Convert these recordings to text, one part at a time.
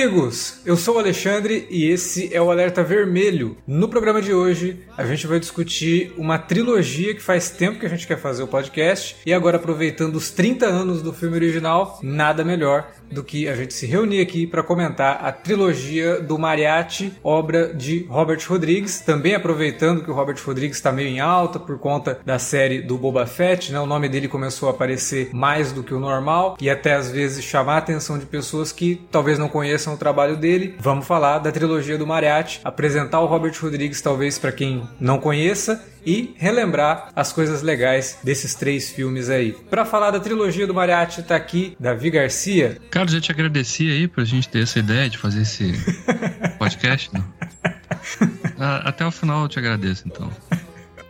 amigos! Eu sou o Alexandre e esse é o Alerta Vermelho. No programa de hoje, a gente vai discutir uma trilogia que faz tempo que a gente quer fazer o podcast e agora aproveitando os 30 anos do filme original, nada melhor do que a gente se reunir aqui para comentar a trilogia do Mariachi, obra de Robert Rodrigues. Também aproveitando que o Robert Rodrigues está meio em alta por conta da série do Boba Fett, né? O nome dele começou a aparecer mais do que o normal e até às vezes chamar a atenção de pessoas que talvez não conheçam o trabalho dele. Vamos falar da trilogia do Mariachi, apresentar o Robert Rodrigues talvez para quem não conheça e relembrar as coisas legais desses três filmes aí. Para falar da trilogia do Mariachi, tá aqui Davi Garcia. Cara, já te agradeci aí pra gente ter essa ideia de fazer esse podcast. Né? Até o final eu te agradeço, então.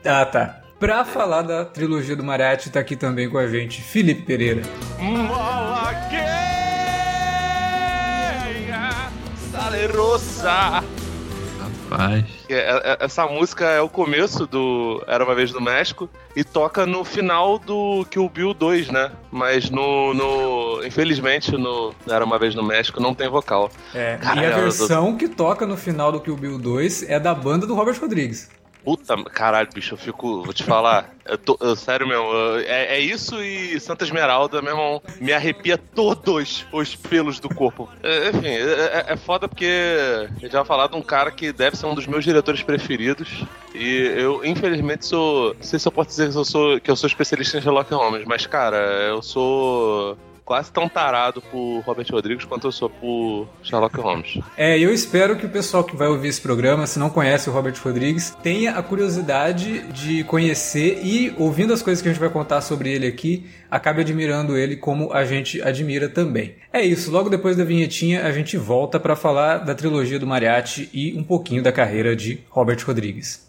Ah, tá. Pra falar da trilogia do Mariachi, tá aqui também com a gente Felipe Pereira. Salerosa! Rapaz. É, é, Essa música é o começo do Era Uma Vez no México e toca no final do Kill Bill 2, né? Mas no, no. Infelizmente, no Era Uma Vez no México não tem vocal. É, Caralho, e a eu tô- versão que toca no final do Kill Bill 2 é da banda do Robert Rodrigues. Puta, caralho, bicho, eu fico. Vou te falar. Eu tô, eu- sério mesmo, eu- é, é isso e Santa Esmeralda, meu irmão, me arrepia todos os pelos do corpo. É, enfim, é, é- é foda porque eu já falar de um cara que deve ser um dos meus diretores preferidos. E eu, infelizmente, sou. Não sei se eu posso dizer que eu sou, que eu sou especialista em Sherlock Holmes, mas, cara, eu sou quase tão tarado por Robert Rodrigues quanto eu sou por Sherlock Holmes. É, eu espero que o pessoal que vai ouvir esse programa, se não conhece o Robert Rodrigues, tenha a curiosidade de conhecer e, ouvindo as coisas que a gente vai contar sobre ele aqui, acabe admirando ele como a gente admira também. É isso, logo depois da vinhetinha a gente volta para falar da trilogia do Mariachi e um pouquinho da carreira de Robert Rodrigues.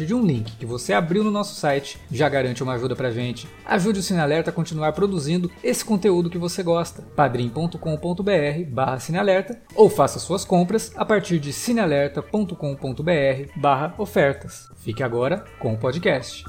de um link que você abriu no nosso site já garante uma ajuda pra gente. Ajude o Cinealerta a continuar produzindo esse conteúdo que você gosta. padrim.com.br barra Cinealerta ou faça suas compras a partir de cinealerta.com.br barra ofertas. Fique agora com o podcast.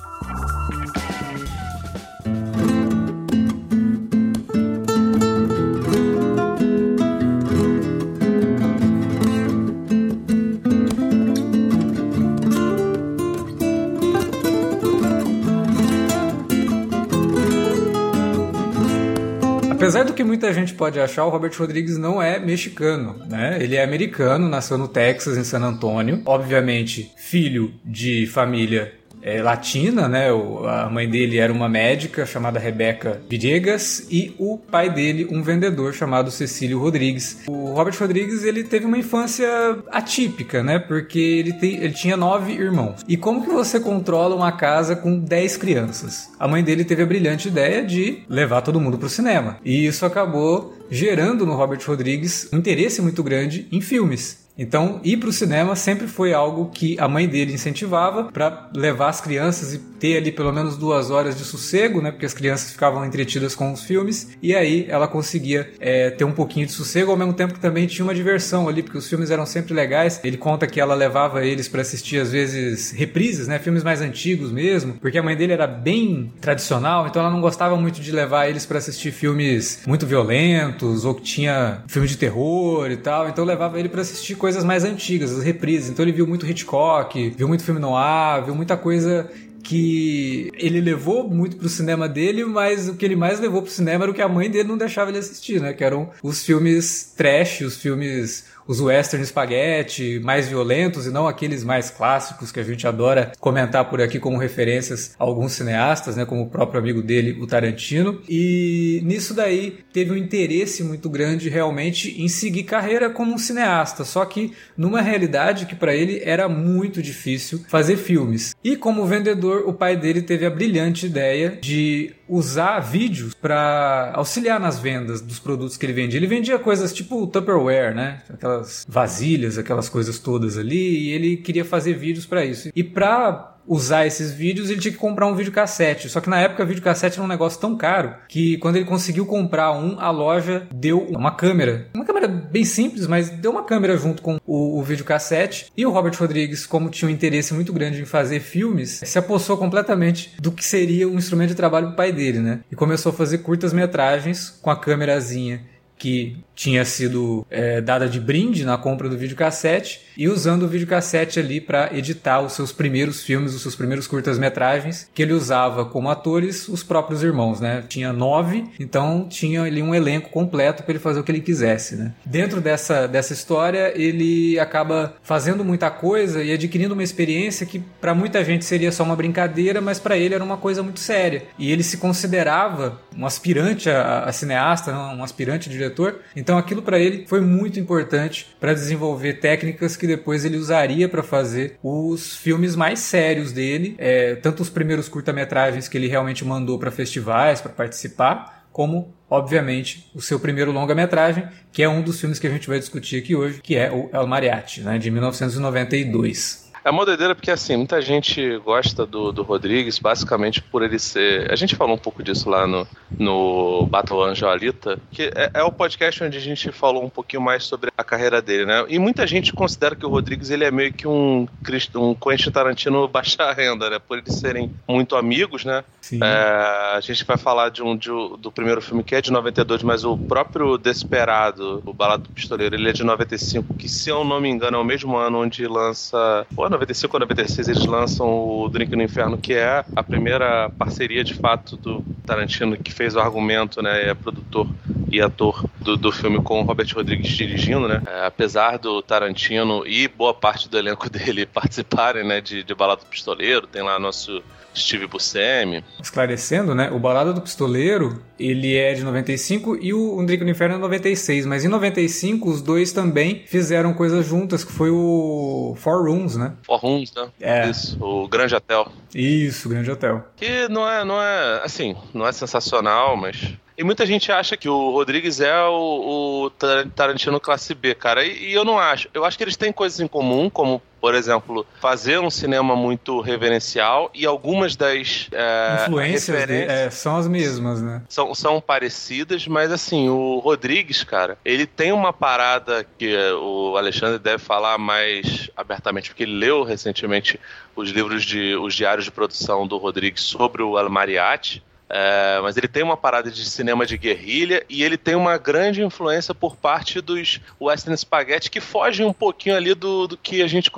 Apesar do que muita gente pode achar, o Robert Rodrigues não é mexicano, né? Ele é americano, nasceu no Texas, em San Antônio. Obviamente, filho de família é, latina, né? O- a mãe dele era uma médica chamada Rebeca Villegas e o pai dele um vendedor chamado Cecílio Rodrigues. O Robert Rodrigues ele teve uma infância atípica, né? Porque ele, tem- ele tinha nove irmãos. E como que você controla uma casa com dez crianças? A mãe dele teve a brilhante ideia de levar todo mundo para o cinema. E isso acabou gerando no Robert Rodrigues um interesse muito grande em filmes. Então, ir para o cinema sempre foi algo que a mãe dele incentivava para levar as crianças e ter ali pelo menos duas horas de sossego, né? Porque as crianças ficavam entretidas com os filmes e aí ela conseguia é, ter um pouquinho de sossego ao mesmo tempo que também tinha uma diversão ali, porque os filmes eram sempre legais. Ele conta que ela levava eles para assistir às vezes reprises, né? Filmes mais antigos mesmo, porque a mãe dele era bem tradicional, então ela não gostava muito de levar eles para assistir filmes muito violentos ou que tinha filme de terror e tal. Então levava ele para assistir coisas mais antigas, as reprises. Então ele viu muito Hitchcock, viu muito filme noir, viu muita coisa que ele levou muito pro cinema dele, mas o que ele mais levou pro cinema era o que a mãe dele não deixava ele assistir, né? Que eram os filmes trash, os filmes os western spaghetti mais violentos e não aqueles mais clássicos que a gente adora comentar por aqui como referências a alguns cineastas, né, como o próprio amigo dele, o Tarantino. E nisso daí teve um interesse muito grande realmente em seguir carreira como um cineasta, só que numa realidade que para ele era muito difícil fazer filmes. E como vendedor, o pai dele teve a brilhante ideia de usar vídeos para auxiliar nas vendas dos produtos que ele vendia. Ele vendia coisas tipo Tupperware, né? Aquelas vasilhas, aquelas coisas todas ali, e ele queria fazer vídeos para isso. E para usar esses vídeos, ele tinha que comprar um videocassete. Só que na época, videocassete era um negócio tão caro que quando ele conseguiu comprar um, a loja deu uma câmera. Uma câmera bem simples, mas deu uma câmera junto com o, o videocassete. E o Robert Rodrigues, como tinha um interesse muito grande em fazer filmes, se apossou completamente do que seria um instrumento de trabalho do pai dele, né? E começou a fazer curtas metragens com a câmerazinha que tinha sido é, dada de brinde na compra do videocassete e usando o videocassete ali para editar os seus primeiros filmes, os seus primeiros curtas-metragens, que ele usava como atores os próprios irmãos, né? Tinha nove, então tinha ali um elenco completo para ele fazer o que ele quisesse, né? Dentro dessa, dessa história, ele acaba fazendo muita coisa e adquirindo uma experiência que para muita gente seria só uma brincadeira, mas para ele era uma coisa muito séria. E ele se considerava um aspirante a, a cineasta, um aspirante diretor, então aquilo para ele foi muito importante para desenvolver técnicas que depois ele usaria para fazer os filmes mais sérios dele, é, tanto os primeiros curta-metragens que ele realmente mandou para festivais para participar, como obviamente o seu primeiro longa-metragem, que é um dos filmes que a gente vai discutir aqui hoje, que é o El Mariachi, né, de 1992. É uma doideira porque, assim, muita gente gosta do, do Rodrigues basicamente por ele ser. A gente falou um pouco disso lá no, no Battle Angel Alita, que é, é, o podcast onde a gente falou um pouquinho mais sobre a carreira dele, né? E muita gente considera que o Rodrigues ele é meio que um, um Quentin Tarantino baixa renda, né? Por eles serem muito amigos, né? É, a gente vai falar de um de, do primeiro filme que é de 92, mas o próprio Desperado, o Balado do Pistoleiro, ele é de 95, que se eu não me engano é o mesmo ano onde lança. Ou 95 ou 96 eles lançam o Drink no Inferno, que é a primeira parceria de fato do Tarantino que fez o argumento, né? É produtor e ator do, do filme com o Robert Rodrigues dirigindo, né? É, apesar do Tarantino e boa parte do elenco dele participarem, né? De, de Balada do Pistoleiro, tem lá nosso Steve Buscemi. Esclarecendo, né? O Balada do Pistoleiro, ele é de 95 e o Um Drink no Inferno é de 96. Mas em 95, os dois também fizeram coisas juntas, que foi o Four Rooms, né? Four Rooms, né? É. Isso, o Grande Hotel. Isso, Grande Hotel. Que não é, não é, assim, não é sensacional, mas e muita gente acha que o Rodrigues é o, o Tarantino classe B, cara. E, e, eu não acho. Eu acho que eles têm coisas em comum, como, por exemplo, fazer um cinema muito reverencial e algumas das é, influências de, é, são as mesmas, né? São, são parecidas, mas assim, o Rodrigues, cara, ele tem uma parada que o Alexandre deve falar mais abertamente, porque ele leu recentemente os livros de os diários de produção do Rodrigues sobre o El Mariachi é, mas ele tem uma parada de cinema de guerrilha e ele tem uma grande influência por parte dos western spaghetti que fogem um pouquinho ali do, do que a gente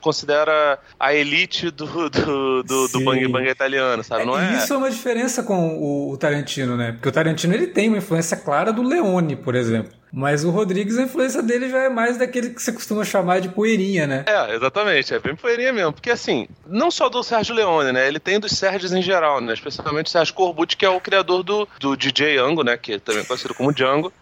considera a elite do, do, do, do bang bang italiano, sabe? Não é, Isso é uma diferença com o Tarantino, né? Porque o Tarantino ele tem uma influência clara do Leone, por exemplo. Mas o Rodrigues, a influência dele já é mais daquele que você costuma chamar de poeirinha, né? É, exatamente. É bem poeirinha mesmo. Porque, assim, não só do Sérgio Leone, né? Ele tem dos Sérgios em geral, né? Especialmente o Sérgio Corbucci, que é o criador do, do DJ Ango, né? Que é também conhecido como Django.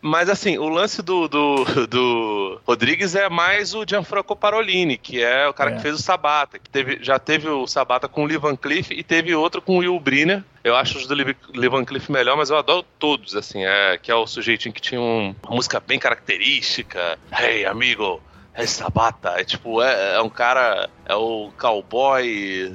Mas assim, o lance do, do, do, Rodrigues é mais o Gianfranco Parolini, que é o cara é. que fez o Sabata, que teve, já teve o Sabata com o Lee Van Cleef e teve outro com o Will Briner. Eu acho os do Lee Van Cleef melhor, mas eu adoro todos, assim, é, que é o sujeitinho que tinha um, uma música bem característica. Hey, amigo, é Sabata. É tipo, é, é um cara, é o cowboy,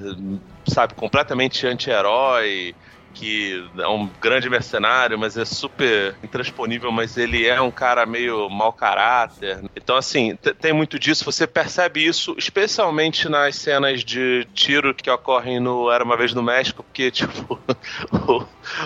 sabe, completamente anti-herói que é um grande mercenário, mas é super intransponível, mas ele é um cara meio mau caráter. Então, assim, tem muito disso. Você percebe isso, especialmente nas cenas de tiro que ocorrem no Era Uma Vez no México, porque, tipo, o,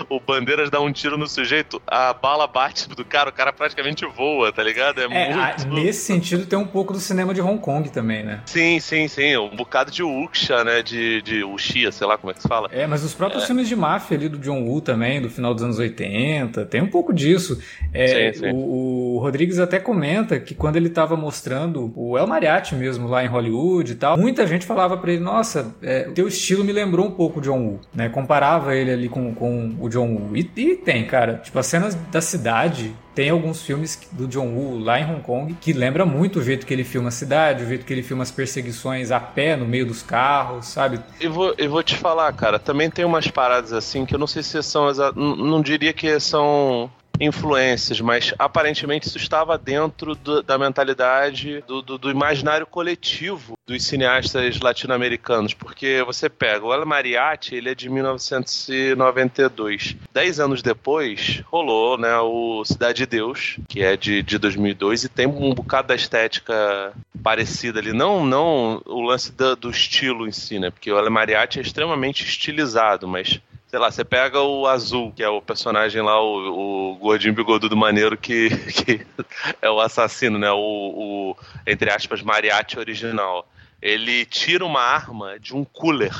o Bandeiras dá um tiro no sujeito, a bala bate do cara, o cara praticamente voa, tá ligado? É, é muito... Nesse sentido, tem um pouco do cinema de Hong Kong também, né? Sim, sim, sim. Um bocado de Wuxia, né? De, de Wuxia, sei lá como é que se fala. É, mas os próprios é. filmes de máfia ali do John Woo também, do final dos anos 80, tem um pouco disso. É, sim, sim. O, o Rodrigues até comenta que quando ele estava mostrando o El Mariachi mesmo lá em Hollywood e tal, muita gente falava para ele, nossa, é, teu estilo me lembrou um pouco o John Woo, né? Comparava ele ali com, com o John Woo. E, e tem, cara, tipo, as cenas da cidade tem alguns filmes do John Woo lá em Hong Kong que lembra muito o jeito que ele filma a cidade, o jeito que ele filma as perseguições a pé no meio dos carros, sabe? Eu vou, eu vou te falar, cara, também tem umas paradas assim que eu não sei se são. Não, não diria que são influências, mas aparentemente isso estava dentro do, da mentalidade do, do, do, imaginário coletivo dos cineastas latino-americanos, porque você pega o El Mariachi, ele é de 1992. Dez anos depois, rolou né, o Cidade de Deus, que é de, de 2002, e tem um bocado da estética parecida ali. Não, não o lance do, do estilo em si, né? Porque o El Mariachi é extremamente estilizado, mas sei lá, você pega o Azul, que é o personagem lá, o, o gordinho bigodudo maneiro que, que é o assassino, né? O, o, entre aspas, mariachi original. Ele tira uma arma de um cooler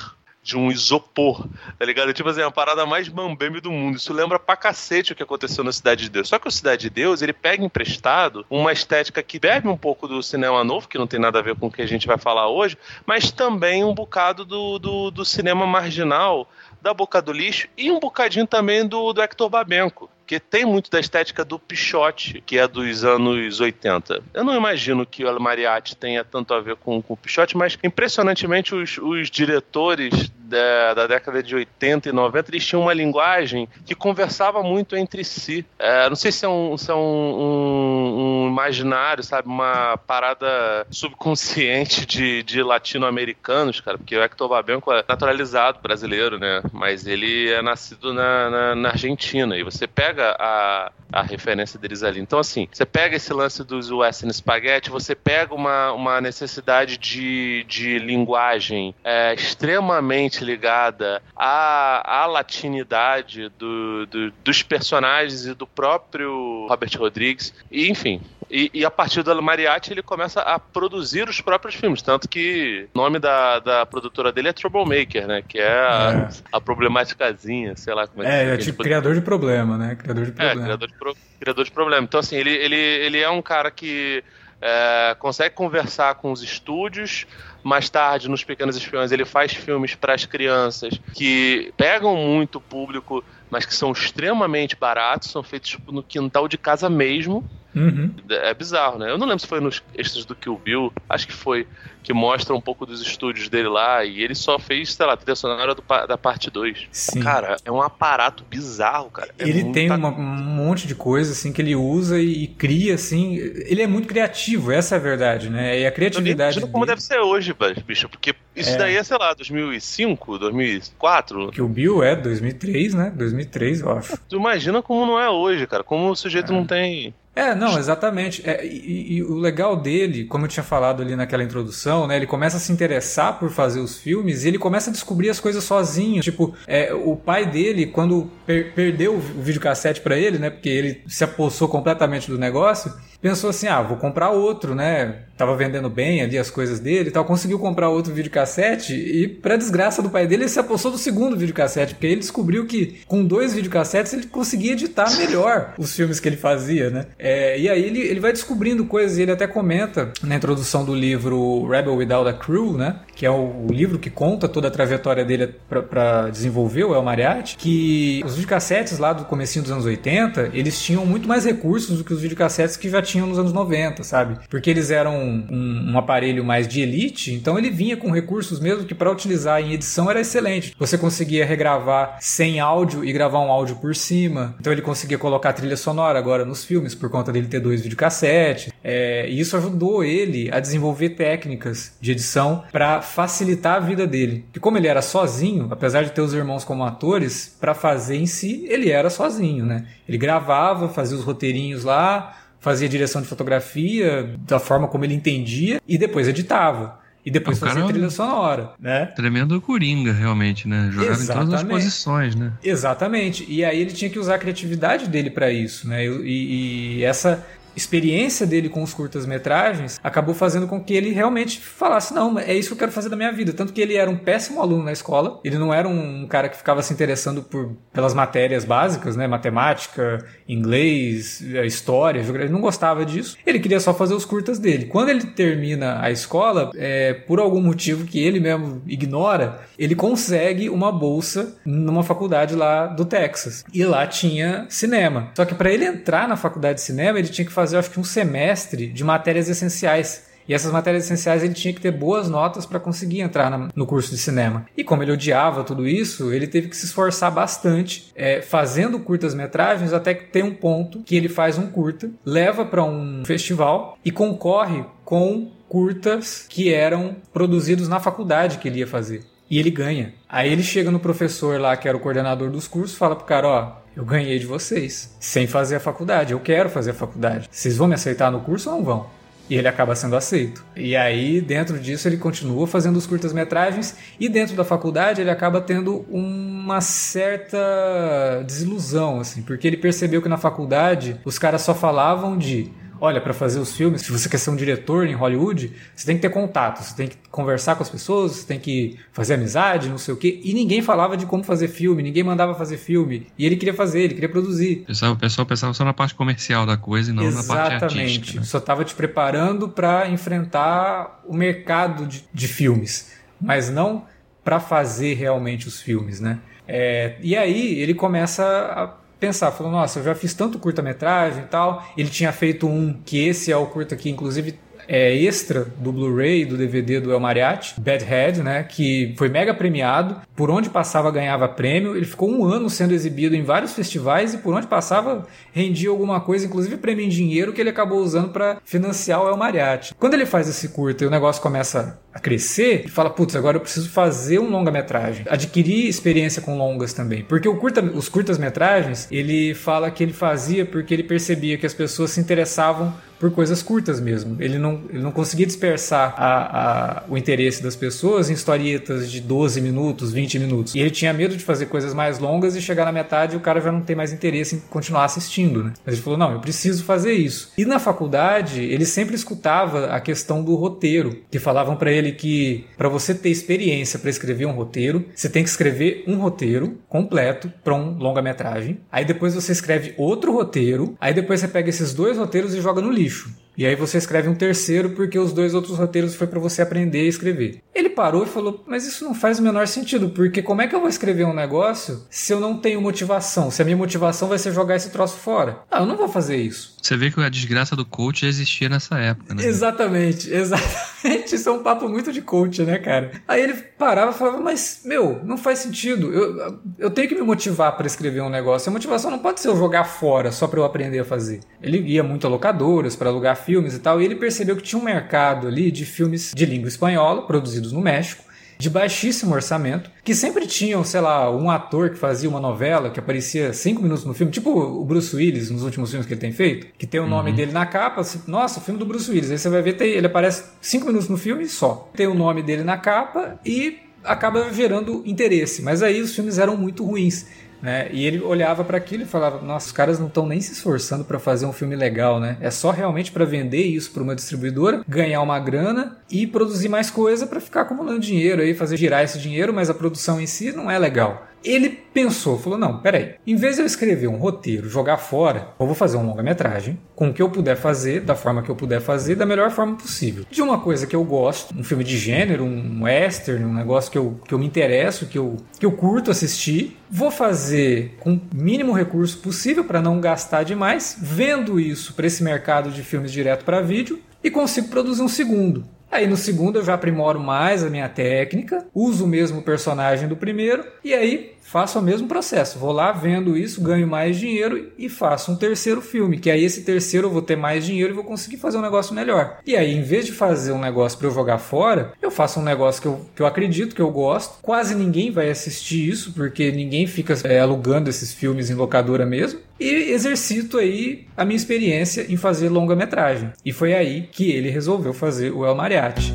de um isopor, tá ligado? Tipo assim, a parada mais mambembe do mundo. Isso lembra pra cacete o que aconteceu na Cidade de Deus. Só que o Cidade de Deus, ele pega emprestado uma estética que bebe um pouco do cinema novo, que não tem nada a ver com o que a gente vai falar hoje, mas também um bocado do, do, do cinema marginal da Boca do Lixo e um bocadinho também do, do Hector Babenco porque tem muito da estética do Pichote, que é dos anos 80. Eu não imagino que o El Mariachi tenha tanto a ver com, com o Pichote, mas impressionantemente os, os diretores da, da, década de 80 e 90 eles tinham uma linguagem que conversava muito entre si. É, não sei se é, um, se é um, um, um, imaginário, sabe? Uma parada subconsciente de, de latino-americanos, cara, porque o Hector Babenco é naturalizado brasileiro, né? Mas ele é nascido na, na, na Argentina. E você pega pega a, a referência deles ali. Então, assim, você pega esse lance dos Western Spaghetti, você pega uma, uma necessidade de, de linguagem é, extremamente ligada à, à latinidade do, do, dos personagens e do próprio Robert Rodrigues. E, enfim, e, e, a partir do Mariachi ele começa a produzir os próprios filmes. Tanto que o nome da, da produtora dele é Troublemaker, né? Que é a, é. a problemáticazinha, sei lá como é que É, é tipo criador de problema, né? Criador de é, problema. É, criador de, pro, criador de problema. Então, assim, ele, ele, ele é um cara que é, consegue conversar com os estúdios. Mais tarde, nos Pequenos Espiões, ele faz filmes para as crianças que pegam muito público, mas que são extremamente baratos, são feitos no quintal de casa mesmo. Uhum. É bizarro, né? Eu não lembro se foi nos extras do Kill Bill, acho que foi, que mostra um pouco dos estúdios dele lá, e ele só fez, sei lá, trilha sonora do, da parte 2. Sim. Cara, é um aparato bizarro, cara. É ele tem uma, um monte de coisa, assim, que ele usa e, e, cria, assim. Ele é muito criativo, essa é a verdade, né? E a criatividade. Eu como deve ser hoje, bicho, porque isso é. daí é, sei lá, 2005, 2004. Que o Bill é 2003, né? 2003, eu acho. Tu imagina como não é hoje, cara. Como o sujeito é. não tem é, não, exatamente. É, e, e, o legal dele, como eu tinha falado ali naquela introdução, né? Ele começa a se interessar por fazer os filmes e ele começa a descobrir as coisas sozinho. Tipo, é, o pai dele, quando per perdeu o videocassete para ele, né? Porque ele se apossou completamente do negócio, pensou assim: ah, vou comprar outro, né? Tava vendendo bem ali as coisas dele e tal. Conseguiu comprar outro videocassete e, pra desgraça do pai dele, ele se apossou do segundo videocassete, porque ele descobriu que com dois videocassetes ele conseguia editar melhor os filmes que ele fazia, né? É, e aí ele, ele vai descobrindo coisas e ele até comenta na introdução do livro Rebel Without a Crew, né? Que é o, o livro que conta toda a trajetória dele para desenvolver o El Mariachi, que os videocassetes lá do comecinho dos anos 80, eles tinham muito mais recursos do que os videocassetes que já tinham nos anos 90, sabe? Porque eles eram um, um aparelho mais de elite, então ele vinha com recursos mesmo que para utilizar em edição era excelente. Você conseguia regravar sem áudio e gravar um áudio por cima. Então ele conseguia colocar trilha sonora agora nos filmes por por conta dele ter dois videocassetes. É, e isso ajudou ele a desenvolver técnicas de edição para facilitar a vida dele. Que como ele era sozinho, apesar de ter os irmãos como atores, para fazer em si, ele era sozinho, né? Ele gravava, fazia os roteirinhos lá, fazia direção de fotografia da forma como ele entendia e depois editava. E depois cara fazia é trilha sonora, né? Tremendo coringa, realmente, né? Jogava em todas as Exatamente. posições, né? Exatamente. E aí ele tinha que usar a criatividade dele para isso, né? E, e essa experiência dele com os curtas-metragens acabou fazendo com que ele realmente falasse: não, é isso que eu quero fazer da minha vida. Tanto que ele era um péssimo aluno na escola, ele não era um cara que ficava se interessando por, pelas matérias básicas, né? Matemática, inglês, eh, história, geografia, ele não gostava disso. Ele queria só fazer os curtas dele. Quando ele termina a escola, é, por algum motivo que ele mesmo ignora, ele consegue uma bolsa numa faculdade lá do Texas. E lá tinha cinema. Só que para ele entrar na faculdade de cinema, ele tinha que fazer, acho que um semestre de matérias essenciais. E essas matérias essenciais ele tinha que ter boas notas para conseguir entrar na- no curso de cinema. E como ele odiava tudo isso, ele teve que se esforçar bastante é, fazendo curtas-metragens até que tem um ponto que ele faz um curta, leva para um festival e concorre com curtas que eram produzidos na faculdade que ele ia fazer. E ele ganha. Aí ele chega no professor lá, que era o coordenador dos cursos, fala pro cara, ó, eu ganhei de vocês, sem fazer a faculdade, eu quero fazer a faculdade. Vocês vão me aceitar no curso ou não vão? E ele acaba sendo aceito. E aí, dentro disso, ele continua fazendo os curtas-metragens e dentro da faculdade ele acaba tendo uma certa desilusão, assim, porque ele percebeu que na faculdade os caras só falavam de Olha, para fazer os filmes, se você quer ser um diretor em Hollywood, você tem que ter contato, você tem que conversar com as pessoas, você tem que fazer amizade, não sei o quê. E ninguém falava de como fazer filme, ninguém mandava fazer filme. E ele queria fazer, ele queria produzir. O pessoal, o pessoal pensava só na parte comercial da coisa e não na parte Exatamente. artística. né? Só estava te preparando para enfrentar o mercado de, de filmes, mas não para fazer realmente os filmes, né? É, e aí ele começa a pensar, falou, nossa, eu já fiz tanto curta-metragem e tal. Ele tinha feito um que esse é o curta que inclusive é extra do Blu-ray, do DVD do El Mariachi, Bad Head, né? Que foi mega premiado. Por onde passava ganhava prêmio. Ele ficou um ano sendo exibido em vários festivais e por onde passava rendia alguma coisa, inclusive prêmio em dinheiro que ele acabou usando para financiar o El Mariachi. Quando ele faz esse curta e o negócio começa a crescer, ele fala, putz, agora eu preciso fazer um longa-metragem. Adquirir experiência com longas também. Porque o curta, os curtas-metragens, ele fala que ele fazia porque ele percebia que as pessoas se interessavam por coisas curtas mesmo. Ele não, ele não conseguia dispersar a, a, o interesse das pessoas em historietas de 12 minutos, 20 minutos. E ele tinha medo de fazer coisas mais longas e chegar na metade e o cara já não tem mais interesse em continuar assistindo, né? Mas ele falou: não, eu preciso fazer isso. E na faculdade, ele sempre escutava a questão do roteiro, que falavam para ele que para você ter experiência para escrever um roteiro, você tem que escrever um roteiro completo para um longa-metragem. Aí depois você escreve outro roteiro, aí depois você pega esses dois roteiros e joga no lixo. E aí você escreve um terceiro porque os dois outros roteiros foi para você aprender a escrever. Ele parou e falou: "Mas isso não faz o menor sentido, porque como é que eu vou escrever um negócio se eu não tenho motivação? Se a minha motivação vai ser jogar esse troço fora? Ah, eu não vou fazer isso." Você vê que a desgraça do coach já existia nessa época, né? Exatamente, exatamente. Isso é um papo muito de coach, né, cara? Aí ele parava e falava, mas, meu, não faz sentido. Eu, eu tenho que me motivar para escrever um negócio. A motivação não pode ser eu jogar fora só para eu aprender a fazer. Ele ia muito a locadoras para alugar filmes e tal, e ele percebeu que tinha um mercado ali de filmes de língua espanhola, produzidos no México, de baixíssimo orçamento, que sempre tinham, sei lá, um ator que fazia uma novela que aparecia cinco minutos no filme, tipo o Bruce Willis nos últimos filmes que ele tem feito, que tem o nome dele na capa, assim, nossa, o filme do Bruce Willis. Aí você vai ver, tem, ele aparece cinco minutos no filme só. Tem o nome dele na capa e acaba gerando interesse. Mas aí os filmes eram muito ruins. Né? E ele olhava para aquilo e falava: Nossa, os caras não estão nem se esforçando para fazer um filme legal, né? É só realmente para vender isso para uma distribuidora, ganhar uma grana e produzir mais coisa para ficar acumulando dinheiro aí, fazer girar esse dinheiro, mas a produção em si não é legal. Ele pensou, falou: não, peraí, em vez de eu escrever um roteiro, jogar fora, eu vou fazer um longa-metragem com o que eu puder fazer, da forma que eu puder fazer, da melhor forma possível. De uma coisa que eu gosto, um filme de gênero, um western, um negócio que eu, que eu me interesso, que eu, que eu curto assistir, vou fazer com o mínimo recurso possível para não gastar demais, vendo isso para esse mercado de filmes direto para vídeo e consigo produzir um segundo. Aí no segundo eu já aprimoro mais a minha técnica, uso o mesmo personagem do primeiro e aí faço o mesmo processo. Vou lá, vendo isso, ganho mais dinheiro e faço um terceiro filme. Que aí esse terceiro eu vou ter mais dinheiro e vou conseguir fazer um negócio melhor. E aí, em vez de fazer um negócio para eu jogar fora, eu faço um negócio que eu, que eu acredito, que eu gosto. Quase ninguém vai assistir isso, porque ninguém fica é, alugando esses filmes em locadora mesmo. E exercito aí a minha experiência em fazer longa-metragem. E foi aí que ele resolveu fazer o El Mariachi.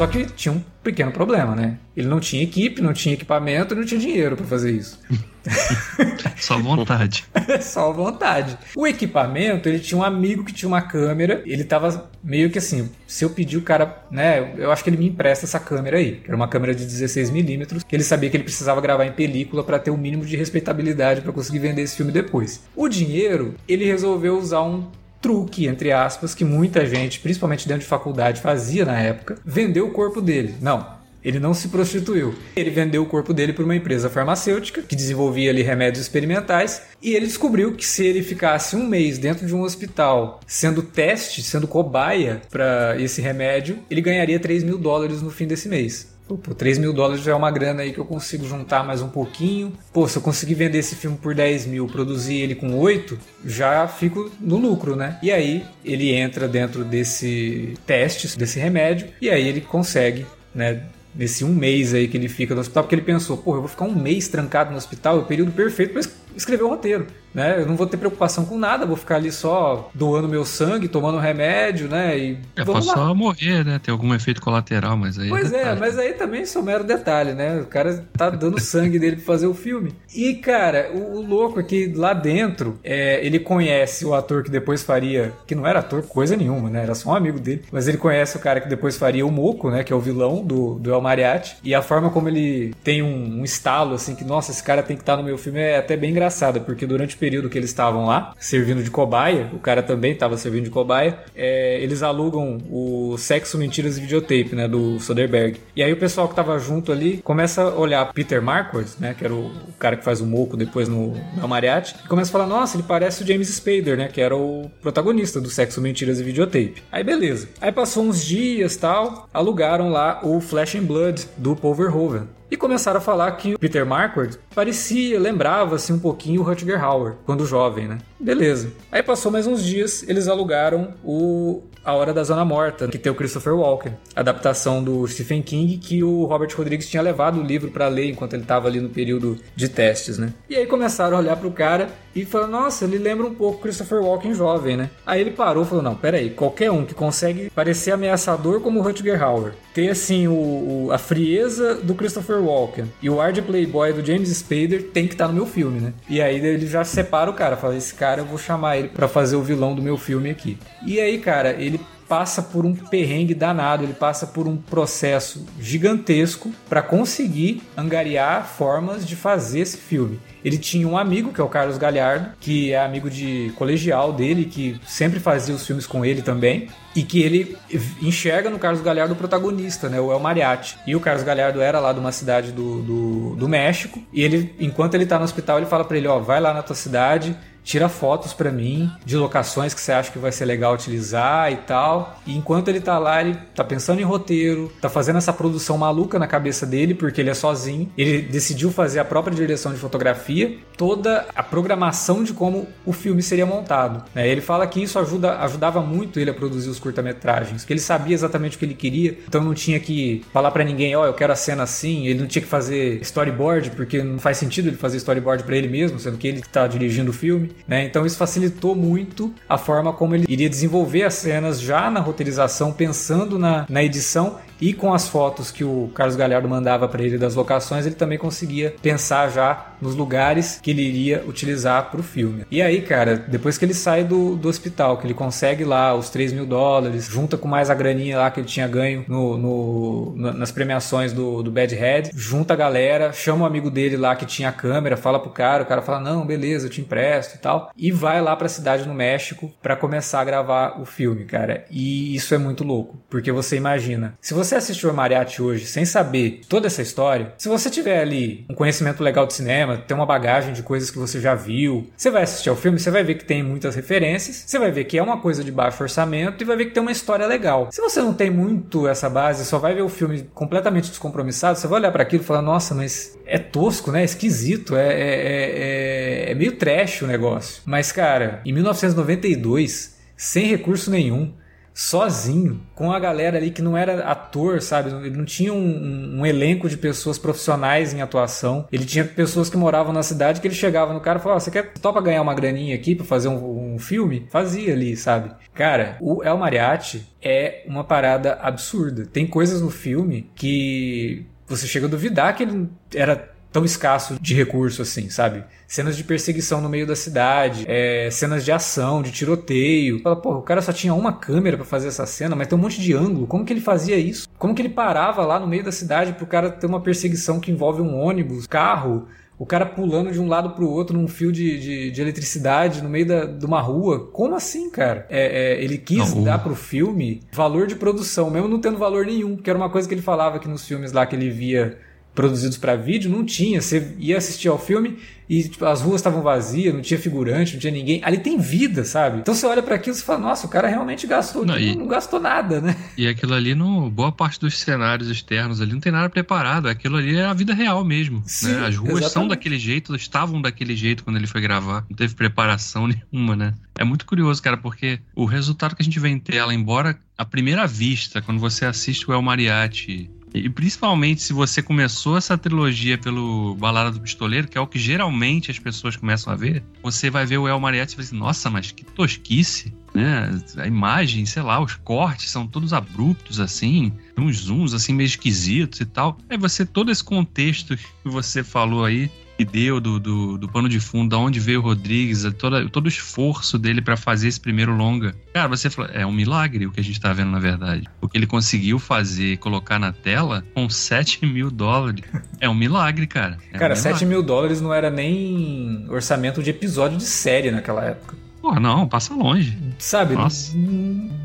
Só que tinha um pequeno problema, né? Ele não tinha equipe, não tinha equipamento, não tinha dinheiro para fazer isso. Só vontade. Só vontade. O equipamento, ele tinha um amigo que tinha uma câmera, ele tava meio que assim, se eu pedir o cara, né, eu acho que ele me empresta essa câmera aí, que era uma câmera de 16mm, que ele sabia que ele precisava gravar em película para ter o um mínimo de respeitabilidade para conseguir vender esse filme depois. O dinheiro, ele resolveu usar um truque, entre aspas, que muita gente, principalmente dentro de faculdade, fazia na época, vendeu o corpo dele. Não, ele não se prostituiu. Ele vendeu o corpo dele para uma empresa farmacêutica que desenvolvia ali remédios experimentais e ele descobriu que se ele ficasse um mês dentro de um hospital sendo teste, sendo cobaia para esse remédio, ele ganharia 3 mil dólares no fim desse mês. Pô, 3 mil dólares já é uma grana aí que eu consigo juntar mais um pouquinho. Pô, se eu conseguir vender esse filme por 10 mil, produzir ele com 8, já fico no lucro, né? E aí ele entra dentro desse teste, desse remédio, e aí ele consegue, né? Nesse um mês aí que ele fica no hospital, porque ele pensou, pô, eu vou ficar um mês trancado no hospital, é o período perfeito para escrever o roteiro né? Eu não vou ter preocupação com nada, vou ficar ali só doando meu sangue, tomando remédio, né? E é, vamos lá. só morrer, né? Ter algum efeito colateral, mas aí. É pois é, é mas aí também só mero detalhe, né? O cara tá dando sangue dele pra fazer o filme. E, cara, o, o louco é que lá dentro é, ele conhece o ator que depois faria. Que não era ator coisa nenhuma, né? Era só um amigo dele. Mas ele conhece o cara que depois faria o Moco, né? Que é o vilão do, do El Mariachi. E a forma como ele tem um, um estalo, assim, que, nossa, esse cara tem que estar tá no meu filme é até bem engraçado, porque durante o período que eles estavam lá, servindo de cobaia, o cara também estava servindo de cobaia, é, eles alugam o Sexo, Mentiras e Videotape, né, do Soderbergh. E aí o pessoal que estava junto ali começa a olhar Peter Marquardt, né, que era o, cara que faz o Moco depois no, no Mariachi, e começa a falar, nossa, ele parece o James Spader, né, que era o protagonista do Sexo, Mentiras e Videotape. Aí beleza. Aí passou uns dias tal, alugaram lá o Flash and Blood do Paul Verhoeven e começaram a falar que o Peter Marquardt parecia, lembrava-se um pouquinho o Rutger Hauer, quando jovem, né? Beleza. Aí passou mais uns dias, eles alugaram o A Hora da Zona Morta, que tem o Christopher Walken, adaptação do Stephen King, que o Robert Rodrigues tinha levado o livro para ler enquanto ele estava ali no período de testes, né? E aí começaram a olhar pro cara e falaram, nossa, ele lembra um pouco Christopher Walken jovem, né? Aí ele parou e falou, não, peraí, qualquer um que consegue parecer ameaçador como o Rutger Hauer, ter assim o, o, a frieza do Christopher Walken e o ar de playboy do James Spader tem que estar tá no meu filme, né? E aí ele já separa o cara, fala, esse cara, eu vou chamar ele para fazer o vilão do meu filme aqui. E aí, cara, ele passa por um perrengue danado, ele passa por um processo gigantesco para conseguir angariar formas de fazer esse filme. Ele tinha um amigo, que é o Carlos Galhardo, que é amigo de colegial dele, que sempre fazia os filmes com ele também, e que ele enxerga no Carlos Galhardo o protagonista, né, o El Mariachi. E o Carlos Galhardo era lá de uma cidade do, do, do México, e ele, enquanto ele tá no hospital, ele fala para ele, ó, vai lá na tua cidade, tira fotos para mim de locações que você acha que vai ser legal utilizar e tal. E enquanto ele tá lá, ele tá pensando em roteiro, tá fazendo essa produção maluca na cabeça dele, porque ele é sozinho. Ele decidiu fazer a própria direção de fotografia, toda a programação de como o filme seria montado. Né? Ele fala que isso ajuda, ajudava muito ele a produzir os curta-metragens, que ele sabia exatamente o que ele queria, então não tinha que falar para ninguém, ó, oh, eu quero a cena assim, ele não tinha que fazer storyboard, porque não faz sentido ele fazer storyboard para ele mesmo, sendo que ele que tá dirigindo o filme. Né? Então isso facilitou muito a forma como ele iria desenvolver as cenas já na roteirização, pensando na, na edição e com as fotos que o Carlos Galhardo mandava para ele das locações, ele também conseguia pensar já nos lugares que ele iria utilizar pro filme. E aí, cara, depois que ele sai do, do hospital, que ele consegue lá os 3 mil dólares, junta com mais a graninha lá que ele tinha ganho no, no, nas premiações do, do Bad Head, junta a galera, chama o um amigo dele lá que tinha a câmera, fala pro cara, o cara fala, não, beleza, eu te empresto e tal, e vai lá pra cidade no México para começar a gravar o filme, cara. E isso é muito louco, porque você imagina, se você assistiu a Mariachi hoje sem saber toda essa história, se você tiver ali um conhecimento legal de cinema, tem uma bagagem de coisas que você já viu, você vai assistir ao filme, você vai ver que tem muitas referências, você vai ver que é uma coisa de baixo orçamento e vai ver que tem uma história legal. Se você não tem muito essa base, só vai ver o filme completamente descompromissado, você vai olhar para aquilo e falar, nossa, mas é tosco, né? É esquisito, é, é, é, é meio trash o negócio. Mas, cara, em 1992, sem recurso nenhum, sozinho, com a galera ali que não era ator, sabe? Ele não tinha um, um, elenco de pessoas profissionais em atuação. Ele tinha pessoas que moravam na cidade que ele chegava no cara e falava: oh, Você quer topa ganhar uma graninha aqui pra fazer um, um filme? Fazia ali, sabe? Cara, o El Mariachi é uma parada absurda. Tem coisas no filme que você chega a duvidar que ele era tão escasso de recurso assim, sabe? Cenas de perseguição no meio da cidade, é, cenas de ação, de tiroteio. Fala, pô, o cara só tinha uma câmera para fazer essa cena, mas tem um monte de ângulo. Como que ele fazia isso? Como que ele parava lá no meio da cidade pro cara ter uma perseguição que envolve um ônibus, carro? o cara pulando de um lado pro outro num fio de, de, de eletricidade no meio da, de uma rua. Como assim, cara? É, é, ele quis não, dar pro filme valor de produção, mesmo não tendo valor nenhum, que era uma coisa que ele falava que nos filmes lá que ele via produzidos para vídeo, não tinha. Você ia assistir ao filme e tipo, as ruas estavam vazias, não tinha figurante, não tinha ninguém. Ali tem vida, sabe? Então você olha para aquilo e fala, nossa, o cara realmente gastou, não, e, não gastou nada, né? E aquilo ali, no, boa parte dos cenários externos ali não tem nada preparado. Aquilo ali é a vida real mesmo. Né? Sim, né? As ruas exatamente. são daquele jeito, estavam daquele jeito quando ele foi gravar. Não teve preparação nenhuma, né? É muito curioso, cara, porque o resultado que a gente vê em tela, embora à primeira vista, quando você assiste o El Mariachi e principalmente se você começou essa trilogia pelo Balada do Pistoleiro, que é o que geralmente as pessoas começam a ver, você vai ver o El Mariachi e vai dizer, nossa, mas que tosquice, né? A imagem, sei lá, os cortes são todos abruptos assim, uns zooms assim meio esquisitos e tal. Aí você, todo esse contexto que você falou aí, que deu do, do, do, pano de fundo, da onde veio o Rodrigues, todo, todo o esforço dele para fazer esse primeiro longa. Cara, você falou, é um milagre o que a gente tá vendo na verdade. O que ele conseguiu fazer, colocar na tela com 7 mil dólares. É um milagre, cara. É cara, um milagre. 7 mil dólares não era nem orçamento de episódio de série naquela época. Porra, não, passa longe. Sabe? Nossa.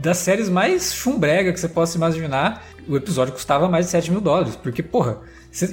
Das séries mais chumbrega que você possa imaginar, o episódio custava mais de 7 mil dólares. Porque, porra,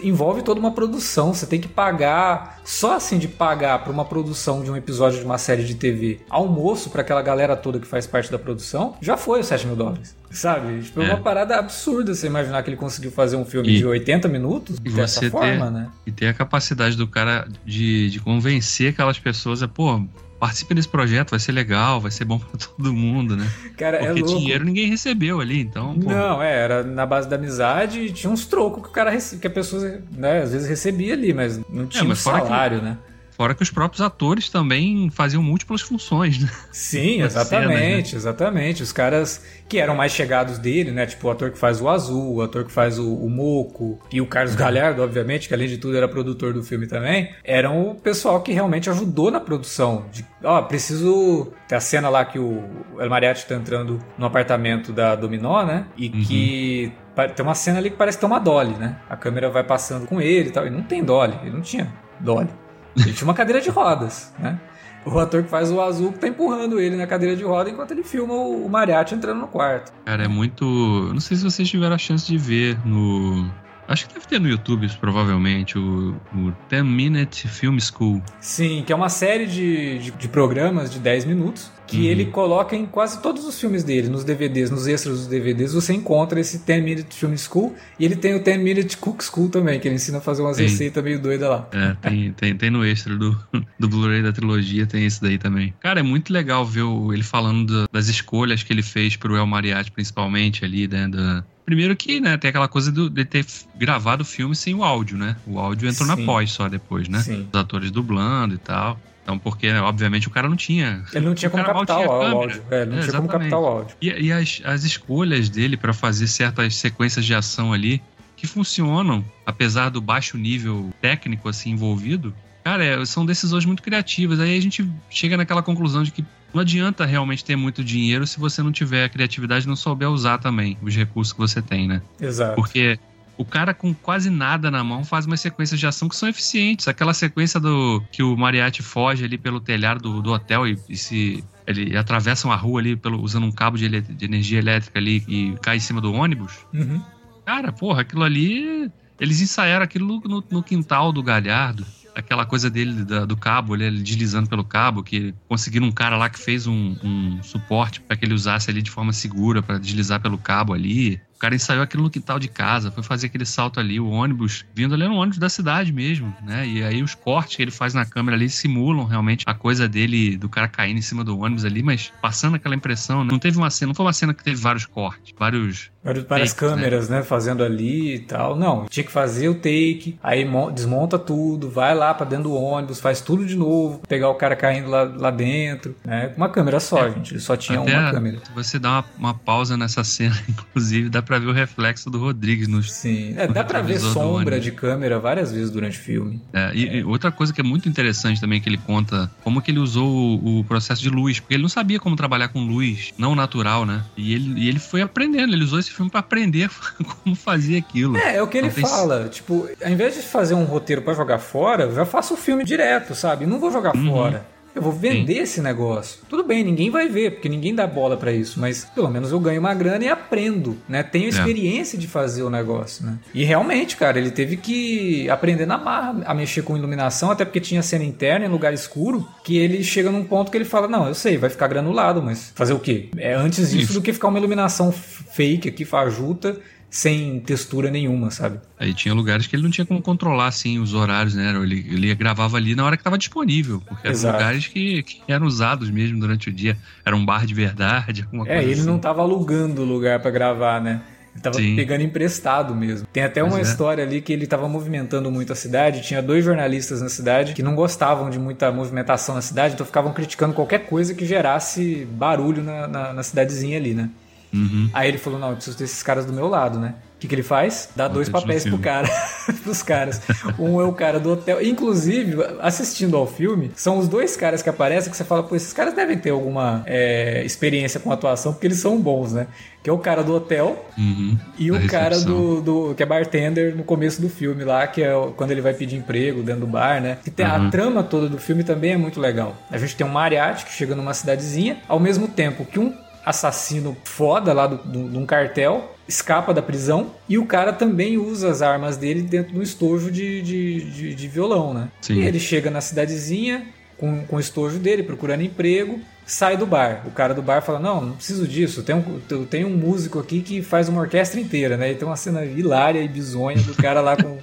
envolve toda uma produção, você tem que pagar, só assim de pagar para uma produção de um episódio de uma série de TV, almoço para aquela galera toda que faz parte da produção, já foi os 7 mil dólares. Sabe? Tipo, é uma é. parada absurda você imaginar que ele conseguiu fazer um filme e, de 80 minutos dessa forma, né? E ter a capacidade do cara de, de convencer aquelas pessoas, é, pô, participe desse projeto, vai ser legal, vai ser bom para todo mundo, né? Cara, é Porque é dinheiro ninguém recebeu ali, então. Pô. Não, é, era na base da amizade e tinha uns trocos que o cara que a pessoa, né, às vezes recebia ali, mas não é, tinha é, mas um salário, que... né? Fora que os próprios atores também faziam múltiplas funções, né? Sim, exatamente, cenas, né? exatamente. Os caras que eram mais chegados dele, né? Tipo o ator que faz o Azul, o ator que faz o, o Moco e o Carlos Galhardo, obviamente, que além de tudo era produtor do filme também, eram o pessoal que realmente ajudou na produção. De, ó, preciso... Tem a cena lá que o El Mariachi tá entrando no apartamento da Dominó, né? E uhum. que tem uma cena ali que parece que tem uma dolly, né? A câmera vai passando com ele e tal. E não tem dolly, ele não tinha dolly. Ele tinha uma cadeira de rodas, né? O ator que faz o azul tá empurrando ele na cadeira de roda enquanto ele filma o mariachi entrando no quarto. Cara, é muito. Não sei se vocês tiveram a chance de ver no. Acho que deve ter no YouTube, provavelmente, o, o 10 Minute Film School. Sim, que é uma série de, de, de programas de 10 minutos que uhum. ele coloca em quase todos os filmes dele, nos DVDs, nos extras dos DVDs, você encontra esse 10 Minute Film School e ele tem o 10 Minute Cook School também, que ele ensina a fazer umas tem. receitas meio doidas lá. É, tem, tem, tem no extra do, do Blu-ray da trilogia, tem esse daí também. Cara, é muito legal ver ele falando das escolhas que ele fez pro El Mariachi, principalmente ali, né, da, Primeiro que, né, tem aquela coisa do, de ter gravado o filme sem o áudio, né? O áudio entrou Sim. na pós só depois, né? Sim. Os atores dublando e tal. Então, porque, né, obviamente, o cara não tinha. Ele não tinha como captar o áudio. É, não é, tinha como captar o áudio. E, e as, as escolhas dele para fazer certas sequências de ação ali que funcionam, apesar do baixo nível técnico assim envolvido, Cara, é, são decisões muito criativas. Aí a gente chega naquela conclusão de que não adianta realmente ter muito dinheiro se você não tiver a criatividade e não souber usar também os recursos que você tem, né? Exato. Porque o cara com quase nada na mão faz umas sequências de ação que são eficientes. Aquela sequência do que o Mariachi foge ali pelo telhado do, do hotel e, e se ele atravessa uma rua ali pelo, usando um cabo de, de, energia elétrica ali e cai em cima do ônibus. Uhum. Cara, porra, aquilo ali. Eles ensaiaram aquilo no, no quintal do Galhardo aquela coisa dele da, do cabo, ele deslizando pelo cabo, que conseguiram um cara lá que fez um, um suporte para que ele usasse ali de forma segura para deslizar pelo cabo ali cara ensaiou aquilo no quintal de casa, foi fazer aquele salto ali, o ônibus, vindo ali no ônibus da cidade mesmo, né? E aí os cortes que ele faz na câmera ali simulam realmente a coisa dele, do cara caindo em cima do ônibus ali, mas passando aquela impressão, né? não teve uma cena, não foi uma cena que teve vários cortes, vários Várias, várias câmeras, né? né? Fazendo ali e tal. Não, tinha que fazer o take, aí desmonta tudo, vai lá pra dentro do ônibus, faz tudo de novo, pegar o cara caindo lá, lá dentro, né? Uma câmera só, é, gente. Só tinha uma câmera. Você dá uma, uma pausa nessa cena, inclusive, dá pra ver o reflexo do Rodrigues no. Sim, é, dá pra ver sombra de câmera várias vezes durante o filme. É, e, e, outra coisa que é muito interessante também que ele conta, como que ele usou o, o, processo de luz, porque ele não sabia como trabalhar com luz não natural, né? E ele, e ele foi aprendendo, ele usou esse filme para aprender como fazer aquilo. É, é o que ele fala. Tipo, ao invés de fazer um roteiro para jogar fora, já faço o filme direto, sabe? Não vou jogar uhum. fora. Eu vou vender Sim. esse negócio. Tudo bem, ninguém vai ver, porque ninguém dá bola para isso, mas pelo menos eu ganho uma grana e aprendo, né? Tenho é. experiência é. de fazer o negócio, né? E realmente, cara, ele teve que aprender na marra a mexer com iluminação, até porque tinha cena interna em lugar escuro, que ele chega num ponto que ele fala: "Não, eu sei, vai ficar granulado, mas fazer o quê? É antes disso isso. do que ficar uma iluminação fake aqui fajuta sem textura nenhuma, sabe? Aí tinha lugares que ele não tinha como controlar, assim, os horários, né? Ele, ele gravava ali na hora que estava disponível, porque eram Exato. lugares que, que, eram usados mesmo durante o dia. Era um bar de verdade, alguma é, coisa ele assim. não estava alugando o lugar para gravar, né? Ele tava Sim. pegando emprestado mesmo. Tem até uma é. história ali que ele tava movimentando muito a cidade. Tinha dois jornalistas na cidade que não gostavam de muita movimentação na cidade, então ficavam criticando qualquer coisa que gerasse barulho na, na, na cidadezinha ali, né? Uhum. Aí ele falou: não, eu preciso ter esses caras do meu lado, né? O que, que ele faz? Dá dois papéis pro cara, pros caras. Um é o cara do hotel. Inclusive, assistindo ao filme, são os dois caras que aparecem que você fala, pô, esses caras devem ter alguma é, experiência com atuação, porque eles são bons, né? Que é o cara do hotel uhum, e o cara do, do, que é bartender no começo do filme lá, que é quando ele vai pedir emprego dentro do bar, né? Que tem uhum. a trama toda do filme também é muito legal. A gente tem um mariachi que chega numa cidadezinha, ao mesmo tempo que um assassino foda lá de um cartel, escapa da prisão e o cara também usa as armas dele dentro do estojo de, de, de, de violão, né? Sim. E ele chega na cidadezinha com, com o estojo dele, procurando emprego, sai do bar. O cara do bar fala: Não, não preciso disso. Tem um, tem um músico aqui que faz uma orquestra inteira, né? E tem uma cena hilária e bizonha do cara lá com.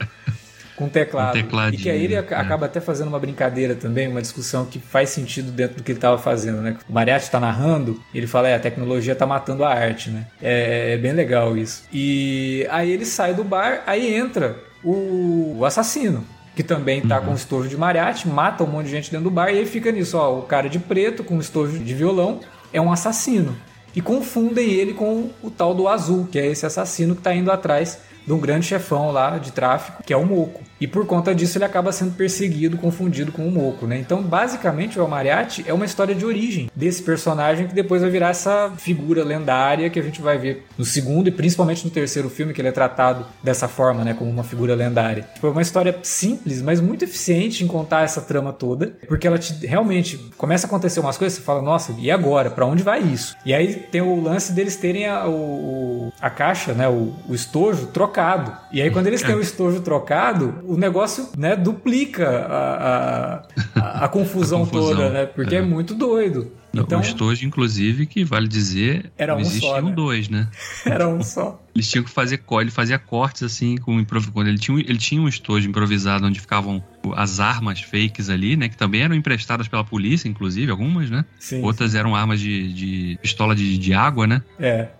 Com teclado. Um e que aí ele né? acaba até fazendo uma brincadeira também, uma discussão que faz sentido dentro do que ele estava fazendo, né? O Mariachi está narrando, ele fala, é, a tecnologia está matando a arte, né? É, é, bem legal isso. E aí ele sai do bar, aí entra o, o assassino, que também tá uhum. com estojo de mariachi, mata um monte de gente dentro do bar, e aí fica nisso, ó, o cara de preto com estojo de violão é um assassino. E confundem ele com o tal do azul, que é esse assassino que está indo atrás de um grande chefão lá de tráfico, que é o Moco. E por conta disso ele acaba sendo perseguido, confundido com o Moco, né? Então, basicamente, o El Mariachi é uma história de origem desse personagem que depois vai virar essa figura lendária que a gente vai ver no segundo e principalmente no terceiro filme, que ele é tratado dessa forma, né? Como uma figura lendária. Tipo, é uma história simples, mas muito eficiente em contar essa trama toda, porque ela te, realmente começa a acontecer umas coisas, você fala, nossa, e agora? Para onde vai isso? E aí tem o lance deles terem a, o, a caixa, né? O, o estojo trocado. E aí, quando eles têm o estojo trocado, o negócio, né, duplica a, a, a confusão, a confusão toda, né? Porque é, é muito doido. Então, o estojo, inclusive, que vale dizer, era um existiam só, né? dois, né? Era um só. Eles tinham que fazer ele fazia cortes assim com quando ele tinha ele tinha um estojo improvisado onde ficavam as armas fakes ali, né, que também eram emprestadas pela polícia, inclusive algumas, né? Sim, Outras sim. eram armas de, de pistola de, de, água, né? É.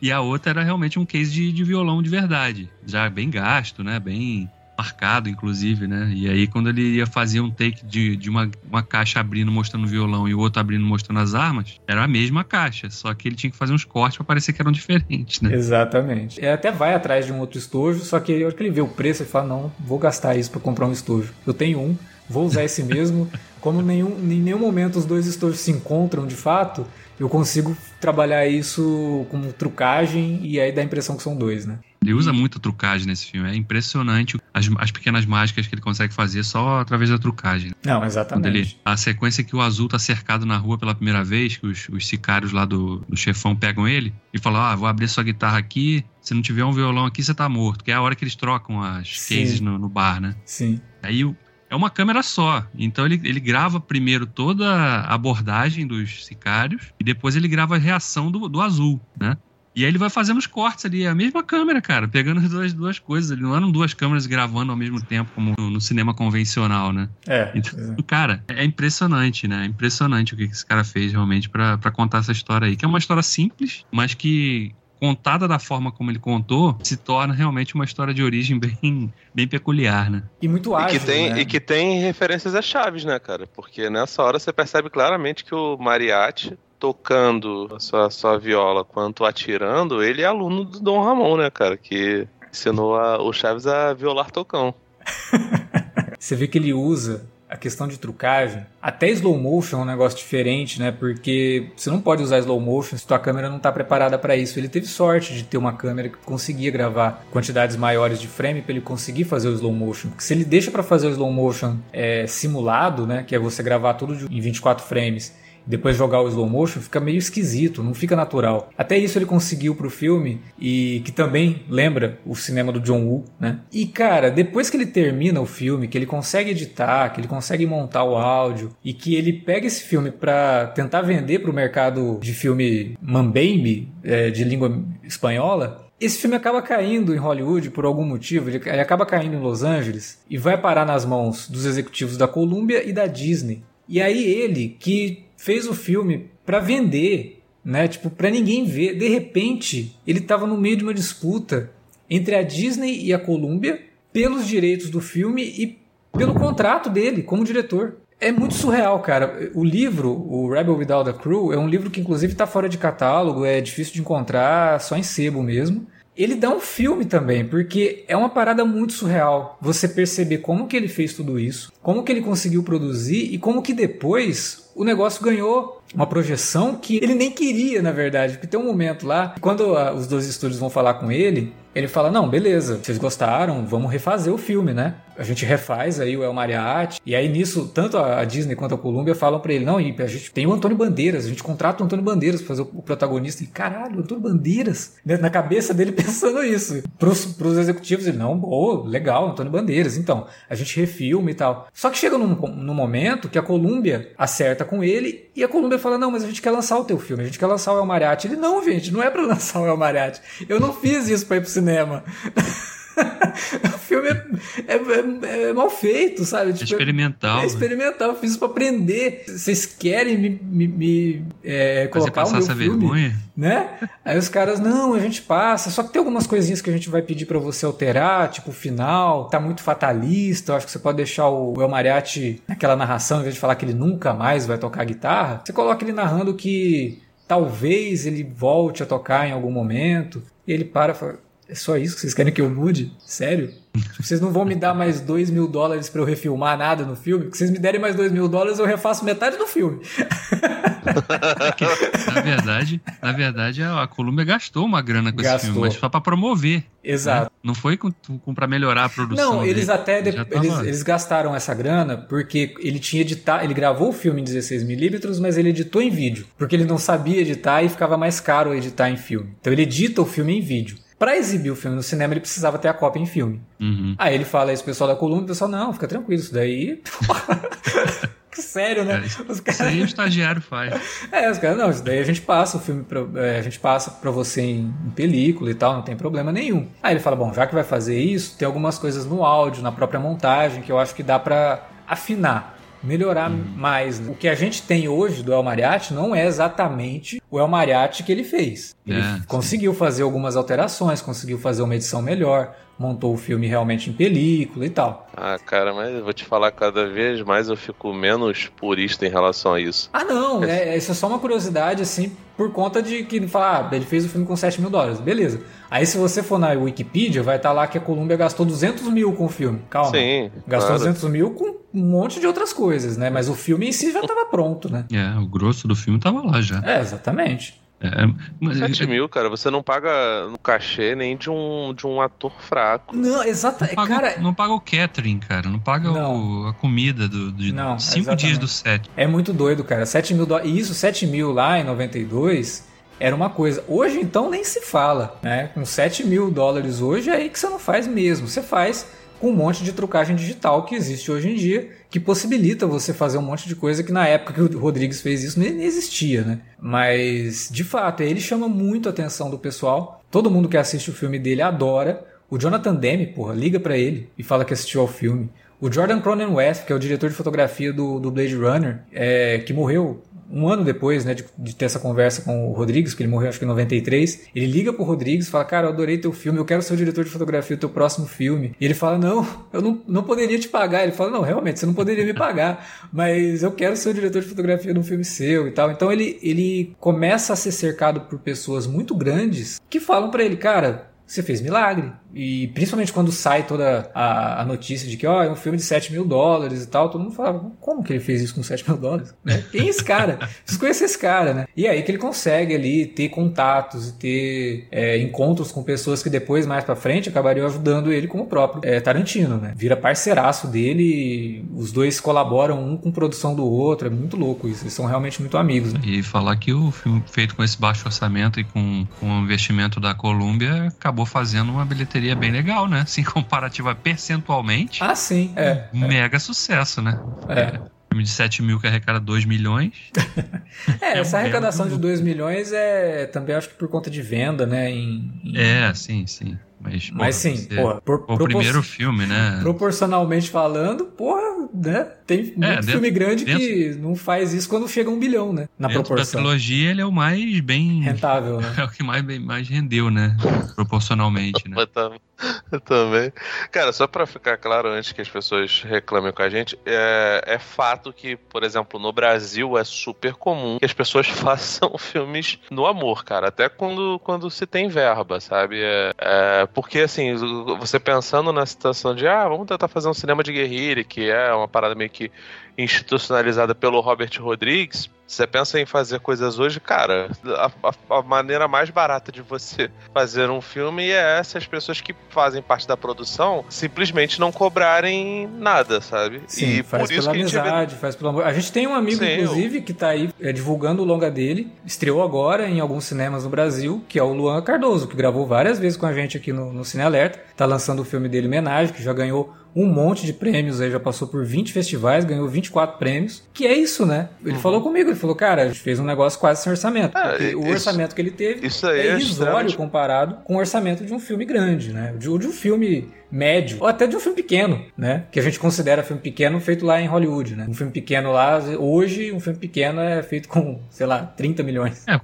E, e, a outra era realmente um case de, de violão de verdade, já bem gasto, né? Bem marcado, inclusive, né? E aí, quando ele ia fazer um take de, de uma, uma caixa abrindo mostrando o violão e o outro abrindo mostrando as armas, era a mesma caixa, só que ele tinha que fazer uns cortes para parecer que eram diferentes, né? Exatamente. Ele até vai atrás de um outro estojo, só que a hora que ele vê o preço, ele fala: não, vou gastar isso para comprar um estojo. Eu tenho um, vou usar esse mesmo. Como nenhum, em nenhum momento os dois estojos se encontram de fato, eu consigo trabalhar isso com trucagem e aí dá a impressão que são dois, né? Ele usa muito trucagem nesse filme. É impressionante as, as pequenas mágicas que ele consegue fazer só através da trucagem. Não, exatamente. Ele, a sequência que o Azul tá cercado na rua pela primeira vez, que os, os sicários lá do, do chefão pegam ele e falam: Ah, vou abrir sua guitarra aqui. Se não tiver um violão aqui, você tá morto. Que é a hora que eles trocam as Sim. cases no, no bar, né? Sim. Aí o, é uma câmera só. Então ele, ele grava primeiro toda a abordagem dos sicários e depois ele grava a reação do, do azul, né? E aí ele vai fazendo os cortes ali, é a mesma câmera, cara, pegando as duas, duas coisas. Ele não eram duas câmeras gravando ao mesmo tempo, como no, no cinema convencional, né? É. Então, é. cara, é impressionante, né? É impressionante o que esse cara fez realmente para contar essa história aí. Que é uma história simples, mas que contada da forma como ele contou, se torna realmente uma história de origem bem, bem peculiar, né? E muito ágil, e que tem, né? E que tem referências a chaves, né, cara? Porque nessa hora você percebe claramente que o Mariachi tocando a sua, sua viola quanto atirando, ele é aluno do Dom Ramon, né, cara? Que ensinou a, o Chaves a violar tocão. Você vê que ele usa a questão de trucagem, até slow motion é um negócio diferente, né? Porque você não pode usar slow motion se tua câmera não está preparada para isso. Ele teve sorte de ter uma câmera que conseguia gravar quantidades maiores de frame para ele conseguir fazer o slow motion. Porque se ele deixa para fazer o slow motion é, simulado, né? Que é você gravar tudo em 24 frames depois jogar o slow motion fica meio esquisito, não fica natural. Até isso ele conseguiu pro filme e que também lembra o cinema do John Woo, né? E cara, depois que ele termina o filme, que ele consegue editar, que ele consegue montar o áudio e que ele pega esse filme para tentar vender pro mercado de filme mambembe, é, de língua espanhola, esse filme acaba caindo em Hollywood por algum motivo, ele, acaba caindo em Los Angeles e vai parar nas mãos dos executivos da Columbia e da Disney. E aí ele, que fez o filme para vender, né? Tipo, para ninguém ver. De repente, ele estava no meio de uma disputa entre a Disney e a Columbia pelos direitos do filme e pelo contrato dele como diretor. É muito surreal, cara. O livro, o Rebel Without a Crew, é um livro que inclusive está fora de catálogo, é difícil de encontrar, só em sebo mesmo ele dá um filme também, porque é uma parada muito surreal. Você perceber como que ele fez tudo isso, como que ele conseguiu produzir e como que depois o negócio ganhou uma projeção que ele nem queria, na verdade. Porque tem um momento lá, quando a, os dois estúdios vão falar com ele, ele fala: Não, beleza, vocês gostaram, vamos refazer o filme, né? A gente refaz aí o El Mariachi. E aí nisso, tanto a Disney quanto a Columbia falam para ele: Não, a gente tem o Antônio Bandeiras, a gente contrata o Antônio Bandeiras pra fazer o protagonista. E caralho, Antônio Bandeiras? Na cabeça dele pensando isso. Pros, pros executivos, ele: Não, boa, legal, Antônio Bandeiras. Então, a gente refilma e tal. Só que chega num, num momento que a Columbia acerta com ele e a Columbia fala: Não, mas a gente quer lançar o teu filme, a gente quer lançar o El Mariachi. Ele: Não, gente, não é para lançar o El Mariachi. Eu não fiz isso pra ir pro cinema. o filme é, é, é, é, mal feito, sabe? Tipo, experimental. É, experimental, eu fiz isso pra aprender. Vocês querem me, me, me é, colocar o meu essa filme, vergonha? Né? Aí os caras, não, a gente passa. Só que tem algumas coisinhas que a gente vai pedir para você alterar, tipo o final, tá muito fatalista. Eu acho que você pode deixar o El Mariachi naquela narração, em vez de falar que ele nunca mais vai tocar guitarra, você coloca ele narrando que talvez ele volte a tocar em algum momento. E ele para e fala, é só isso que vocês querem que eu mude? Sério? Vocês não vão me dar mais dois mil dólares para eu refilmar nada no filme? Porque vocês me derem mais dois mil dólares, eu refaço metade do filme. na verdade, na verdade, a Columbia gastou uma grana com gastou. esse filme, mas foi para promover. Né? Exato. Né? Não foi com, com para melhorar a produção. Não, eles dele. até de, eles, eles, gastaram essa grana porque ele tinha editar, ele gravou o filme em 16 milímetros, mas ele editou em vídeo, porque ele não sabia editar e ficava mais caro editar em filme. Então ele edita o filme em vídeo. Para exibir o filme no cinema, ele precisava ter a cópia em filme. Uhum. Aí ele fala isso, pessoal da Coluna, o pessoal, não, fica tranquilo, isso daí. Sério, né? É, os caras... Isso aí o estagiário faz. É, os caras, não, isso daí a gente passa o filme pra, é, a gente passa para você em, em, película e tal, não tem problema nenhum. Aí ele fala, bom, já que vai fazer isso, tem algumas coisas no áudio, na própria montagem, que eu acho que dá para afinar. Melhorar hum. mais. O que a gente tem hoje do El Mariachi não é exatamente o El Mariachi que ele fez. Ele é, conseguiu sim. fazer algumas alterações, conseguiu fazer uma edição melhor, montou o filme realmente em película e tal. Ah, cara, mas eu vou te falar, cada vez mais eu fico menos purista em relação a isso. Ah, não, é, isso é só uma curiosidade, assim, por conta de que fala, ah, ele fez o filme com 7 mil dólares, beleza. Aí se você for na Wikipedia, vai estar tá lá que a Columbia gastou 200 mil com o filme. Calma. Sim. Gastou claro. 200 mil com um monte de outras coisas, né? Mas o filme em si já estava pronto, né? É, o grosso do filme estava lá já. É, exatamente. É, mas... 7 mil, cara, você não paga no cachê nem de um, de um ator fraco. Não, exato. Não paga, cara... não paga o catering, cara. Não paga não. O, a comida do, de não, cinco exatamente. dias do set. É muito doido, cara. 7 mil dólares. E isso, 7 mil lá em 92 era uma coisa. Hoje, então, nem se fala. Né? Com 7 mil dólares hoje, é aí que você não faz mesmo. Você faz com um monte de trucagem digital que existe hoje em dia, que possibilita você fazer um monte de coisa que na época que o Rodrigues fez isso nem existia, né? Mas, de fato, ele chama muito a atenção do pessoal. Todo mundo que assiste o filme dele adora. O Jonathan Demme, porra, liga para ele e fala que assistiu ao filme. O Jordan Cronenweth, que é o diretor de fotografia do, do Blade Runner, é, que morreu um ano depois, né, de, de, ter essa conversa com o Rodrigues, que ele morreu acho que em 93, ele liga pro Rodrigues e fala, cara, eu adorei teu filme, eu quero ser o diretor de fotografia do teu próximo filme. E ele fala, não, eu não, não poderia te pagar. Ele fala, não, realmente, você não poderia me pagar, mas eu quero ser o diretor de fotografia de um filme seu e tal. Então ele, ele começa a ser cercado por pessoas muito grandes que falam para ele, cara, você fez milagre. E principalmente quando sai toda a, a notícia de que ó, é um filme de 7 mil dólares e tal, todo mundo fala, como que ele fez isso com 7 mil dólares? Né? Quem é esse cara? Preciso conhecer esse cara, né? E aí que ele consegue ali ter contatos e ter é, encontros com pessoas que depois, mais pra frente, acabariam ajudando ele como o próprio é, Tarantino, né? Vira parceiraço dele, os dois colaboram um com produção do outro, é muito louco isso, eles são realmente muito amigos. Né? E falar que o filme feito com esse baixo orçamento e com, com o investimento da Columbia acabou fazendo uma bilheteria bem legal, né? Assim, comparativa percentualmente. Ah, sim. É. Mega é. sucesso, né? É. é. Filme de 7 mil que arrecada 2 milhões. é, essa arrecadação de 2 milhões é também acho que por conta de venda, né? Em, em... É, sim, sim. Mas, Mas sim, porra, por, o primeiro filme, né? Proporcionalmente falando, porra, né? Tem é, muito filme grande dentro, que não faz isso quando chega a um bilhão, né? Na dentro proporção. da trilogia, ele é o mais bem... Rentável, né? É o que mais, mais rendeu, né? Proporcionalmente, né? também. Cara, só pra ficar claro, antes que as pessoas reclamem com a gente, é, é fato que, por exemplo, no Brasil é super comum que as pessoas façam filmes no amor, cara. Até quando, quando se tem verba, sabe? É, é porque, assim, você pensando na situação de, ah, vamos tentar fazer um cinema de guerrilha, que é uma parada meio que institucionalizada pelo Robert Rodrigues, você pensa em fazer coisas hoje, cara, a, a, a, maneira mais barata de você fazer um filme é essas pessoas que fazem parte da produção simplesmente não cobrarem nada, sabe? Sim, e faz por pela isso que amizade, a gente vê... faz pelo amor. A gente tem um amigo, Sim, inclusive, eu... que tá aí é, divulgando o longa dele, estreou agora em alguns cinemas no Brasil, que é o Luan Cardoso, que gravou várias vezes com a gente aqui no, no Cine Alerta, tá lançando o filme dele Homenagem, que já ganhou um monte de prêmios aí, já passou por 20 festivais, ganhou 24 prêmios. Que é isso, né? Ele uhum. falou comigo, ele falou, cara, a gente fez um negócio quase sem orçamento. Ah, o isso, orçamento que ele teve é, é irrisório comparado com o orçamento de um filme grande, né? De, de um filme médio, ou até de um filme pequeno, né? Que a gente considera filme pequeno feito lá em Hollywood, né? Um filme pequeno lá, hoje, um filme pequeno é feito com, sei lá, 30 milhões. É,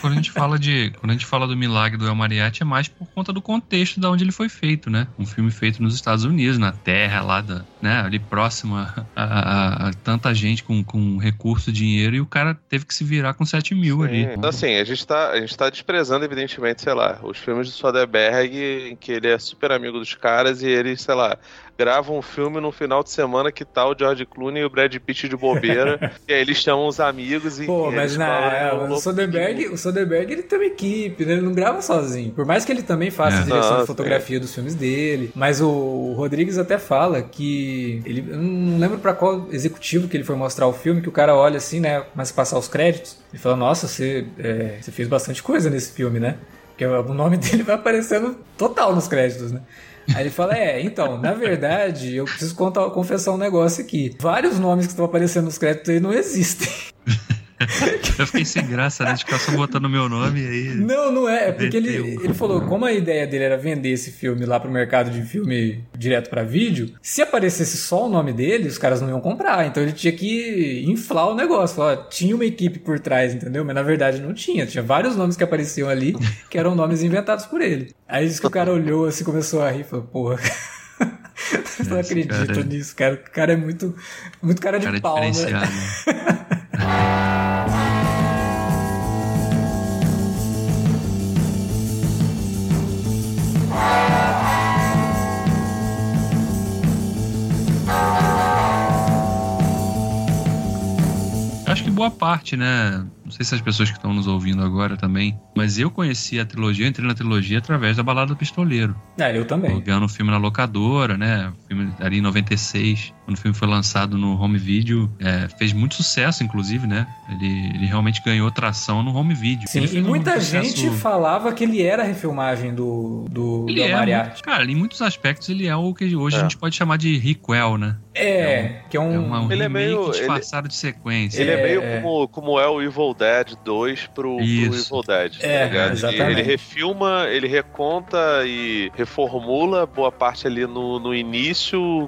quando a gente fala de. Quando a gente fala do milagre do El Mariachi, é mais por conta do contexto de onde ele foi feito, né? Um filme feito nos Estados Unidos, na terra lá da, né, ali próximo a, a, a, tanta gente com, com recurso, dinheiro, e o cara teve que se virar com 7 mil Sim. ali. Então, assim, a gente, tá, a gente tá desprezando, evidentemente, sei lá, os filmes de Soderbergh, em que ele é super amigo dos caras e eles, sei lá, gravam um filme no final de semana que tá o George Clooney e o Brad Pitt de bobeira. e aí eles chamam os amigos e. Pô, mas não, é, o, Soderbergh, o Soderbergh ele tem uma equipe, né? Ele não grava sozinho. Por mais que ele também faça é. direção Nossa, de fotografia é. dos filmes dele. Mas o, Rodrigues até fala que. Ele, eu não lembro para qual executivo que ele foi mostrar o filme, que o cara olha assim, né? A passar os créditos. E fala: Nossa, você, é, você fez bastante coisa nesse filme, né? Porque o nome dele vai aparecendo total nos créditos, né? Aí ele fala: É, então, na verdade, eu preciso contar, confessar um negócio aqui. Vários nomes que estão aparecendo nos créditos aí não existem. Eu fiquei sem graça, né? De ficar só botando meu nome aí. Não, não é. É porque ele, ele falou, como a ideia dele era vender esse filme lá pro mercado de filme direto para vídeo, se aparecesse só o nome dele, os caras não iam comprar. Então ele tinha que inflar o negócio. Falar, tinha uma equipe por trás, entendeu? Mas na verdade não tinha. Tinha vários nomes que apareciam ali que eram nomes inventados por ele. Aí disse que o cara olhou assim, começou a rir e falou, porra. não acredito cara... É nisso, cara. O cara é muito, muito cara de cara pau, né? boa parte, né? Não sei se as pessoas que estão nos ouvindo agora também, mas eu conheci a trilogia, entrei na trilogia através da Balada do Pistoleiro. É, eu também. Vendo o filme na locadora, né? Filme ali em 96, quando o filme foi lançado no home video, é, fez muito sucesso, inclusive, né? Ele, ele realmente ganhou tração no home video. Sim, e muita gente sucesso... falava que ele era a refilmagem do, do, ele do é, Mariachi. Cara, em muitos aspectos ele é o que hoje é. a gente pode chamar de requel, né? É, é um, que é um, é uma, um ele é meio disfarçado ele, de sequência. Ele é, meio como, como é o Evil Dead 2 pro, pro Evil Dead. É, tá exatamente. Ele refilma, ele reconta e reformula boa parte ali no, no início,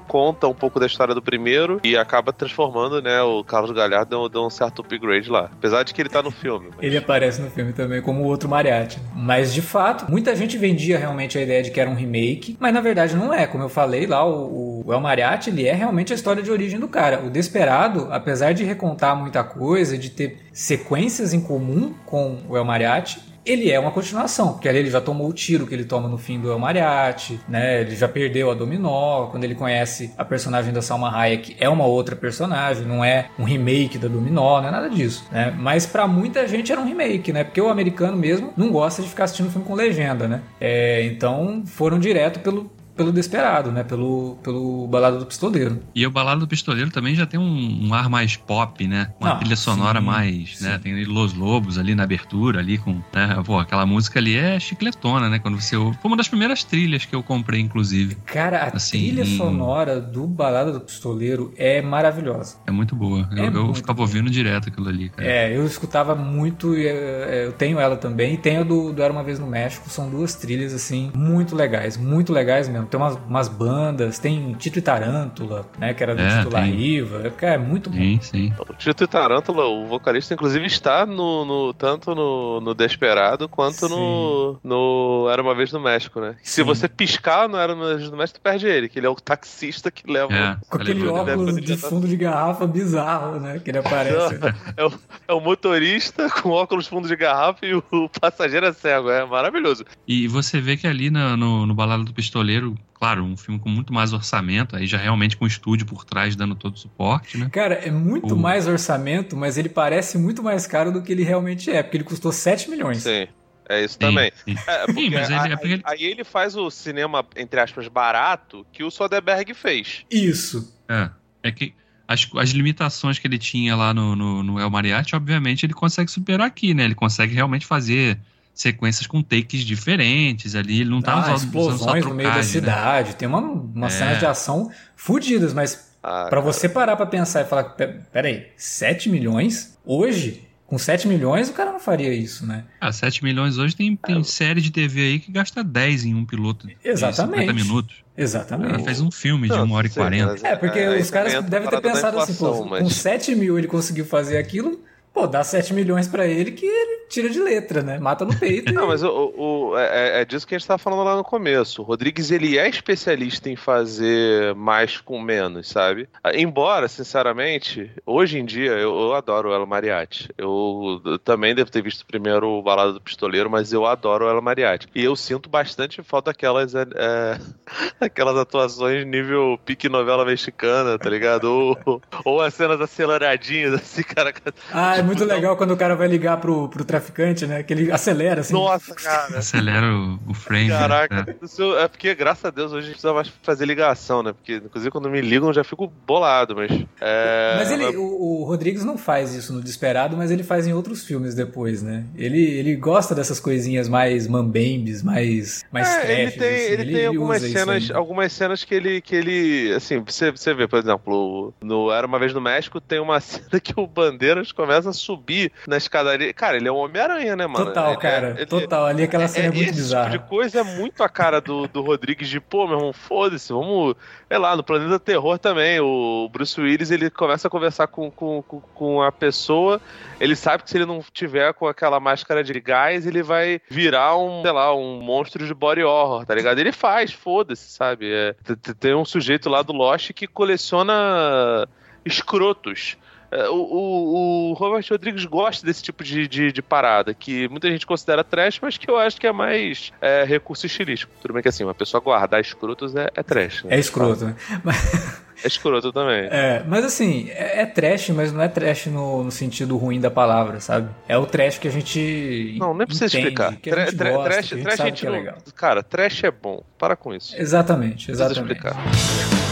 conta um pouco da história do primeiro e acaba transformando, né? O Carlos Galhardo deu um certo upgrade lá. Apesar de que ele tá no filme. Mas... Ele aparece no filme também como o outro Mariachi. Mas de fato, muita gente vendia realmente a ideia de que era um remake, mas na verdade não é. Como eu falei lá, o, o El Mariachi, ele é realmente a história de origem do cara. O Desperado, apesar de recontar muita coisa, de ter sequências em comum com o El Mariachi, ele é uma continuação, porque ali ele já tomou o tiro que ele toma no fim do El Mariachi, né? Ele já perdeu a Dominó, quando ele conhece a personagem da Salma Hayek, é uma outra personagem, não é um remake da Dominó, não é nada disso, né? Mas para muita gente era um remake, né? Porque o americano mesmo não gosta de ficar assistindo filme com legenda, né? É, então foram direto pelo, pelo Desperado, né? Pelo, pelo Balada do Pistoleiro. E o Balada do Pistoleiro também já tem um, um ar mais pop, né? Uma ah, trilha sonora sim, mais, sim. né? Tem Los Lobos ali na abertura, ali com, né? Pô, aquela música ali é chicletona, né? Quando você ouve. Foi uma das primeiras trilhas que eu comprei, inclusive. Cara, a assim, trilha em... sonora do Balada do Pistoleiro é maravilhosa. É muito boa. É eu, eu ficava boa. ouvindo direto aquilo ali, cara. É, eu escutava muito, é, eu tenho ela também, e tenho do, do Era Uma Vez no México, são duas trilhas, assim, muito legais, muito legais mesmo tem umas, umas, bandas, tem Tito e Tarântula, né? Que era do é, Tito Riva. É, muito bom. Sim, sim. O Tito e Tarântula, o vocalista, inclusive, está no, no tanto no, no, Desperado quanto no, no Era Uma Vez no México, né? Sim. Se você piscar no Era Uma Vez no México, tu perde ele, que ele é o taxista que leva. É, Com aquele óculos de fundo de garrafa bizarro, né? Que ele aparece. é, o, é o motorista com óculos fundo de garrafa e o, passageiro é cego. É maravilhoso. E você vê que ali no, no, no Balado do Pistoleiro, claro, um filme com muito mais orçamento, aí já realmente com o estúdio por trás dando todo o suporte, né? Cara, é muito o... mais orçamento, mas ele parece muito mais caro do que ele realmente é, porque ele custou 7 milhões. Sim. É isso sim, também. Sim. É, sim, mas ele, é porque ele... Aí ele faz o cinema, entre aspas, barato que o Soderbergh fez. Isso. É. É que as, as limitações que ele tinha lá no, no, no El Mariachi, obviamente, ele consegue superar aqui, né? Ele consegue realmente fazer sequências com takes diferentes ali. Ele não tá ah, usando, explosões usando no meio da né? cidade. Né? Tem uma, uma é. cenas de ação fodidas, mas ah, para você parar para pensar e falar, peraí, 7 milhões hoje? Com 7 milhões o cara não faria isso, né? Ah, 7 milhões hoje tem, tem é. série de TV aí que gasta 10 em um piloto. Exatamente. De 50 minutos. Exatamente. Ele fez um filme de 1 hora e 40. É, porque é, os caras devem ter pensado assim, pô, mas... com 7 mil ele conseguiu fazer aquilo, pô, dá 7 milhões para ele que ele tira de letra, né? Mata no peito. Não, e... mas o, o é, é, é, disso que a gente estava falando lá no começo. O Rodrigues, ele é especialista em fazer mais com menos, sabe? Embora, sinceramente, hoje em dia, eu, eu adoro o Elo Mariatti. Eu, eu, também devo ter visto primeiro o Balada do Pistoleiro, mas eu adoro o Elo Mariatti. E eu sinto bastante falta daquelas, é, é aquelas atuações nível pique novela mexicana, tá ligado? Ou, ou as cenas aceleradinhas, assim, cara. Ah, é muito legal quando o cara vai ligar pro, pro traficante né? Que ele acelera assim. Nossa, cara. Acelera o, o frame. Né? Caraca. Né? É porque, graças a Deus, hoje a gente precisa mais fazer ligação, né? Porque, inclusive, quando me ligam, eu já fico bolado, mas. É... Mas ele, o, o Rodrigues não faz isso no Desperado, mas ele faz em outros filmes depois, né? Ele, ele gosta dessas coisinhas mais mambembes, mais, mais é, trash, ele tem, assim. ele, ele tem algumas cenas, algumas cenas que ele, que ele, assim, você, você vê, por exemplo, no Era Uma Vez no México, tem uma cena que o Bandeiras começa subir na escadaria. Cara, ele é um Homem-Aranha, né, mano? Total, ele, é- cara, ele, total. Ali aquela cena é, é muito esse bizarra. Esse tipo de coisa é muito a cara do, do Rodrigues de, pô, meu irmão, foda-se, vamos, sei lá, no Planeta Terror também, o Bruce Willis, ele começa a conversar com, com, com, com a pessoa, ele sabe que se ele não tiver com aquela máscara de gás, ele vai virar um, sei lá, um monstro de body horror, tá ligado? Ele faz, foda-se, sabe? É, tem um sujeito lá do Lost que coleciona escrotos. É, o, o, o, Robert Rodrigues gosta desse tipo de, de, de, parada, que muita gente considera trash, mas que eu acho que é mais é, recurso estilístico. Tudo bem que assim, uma pessoa guardar escrotos é, é trash. Né? É escroto, né? É escroto também. É, mas assim, é, é trash, mas não é trash no, no, sentido ruim da palavra, sabe? É o trash que a gente. Não, nem precisa explicar. Que a gente tra gosta, trash, a gente trash sabe a gente que é não... legal. Cara, trash é bom. Para com isso. Exatamente, exatamente. Não precisa explicar.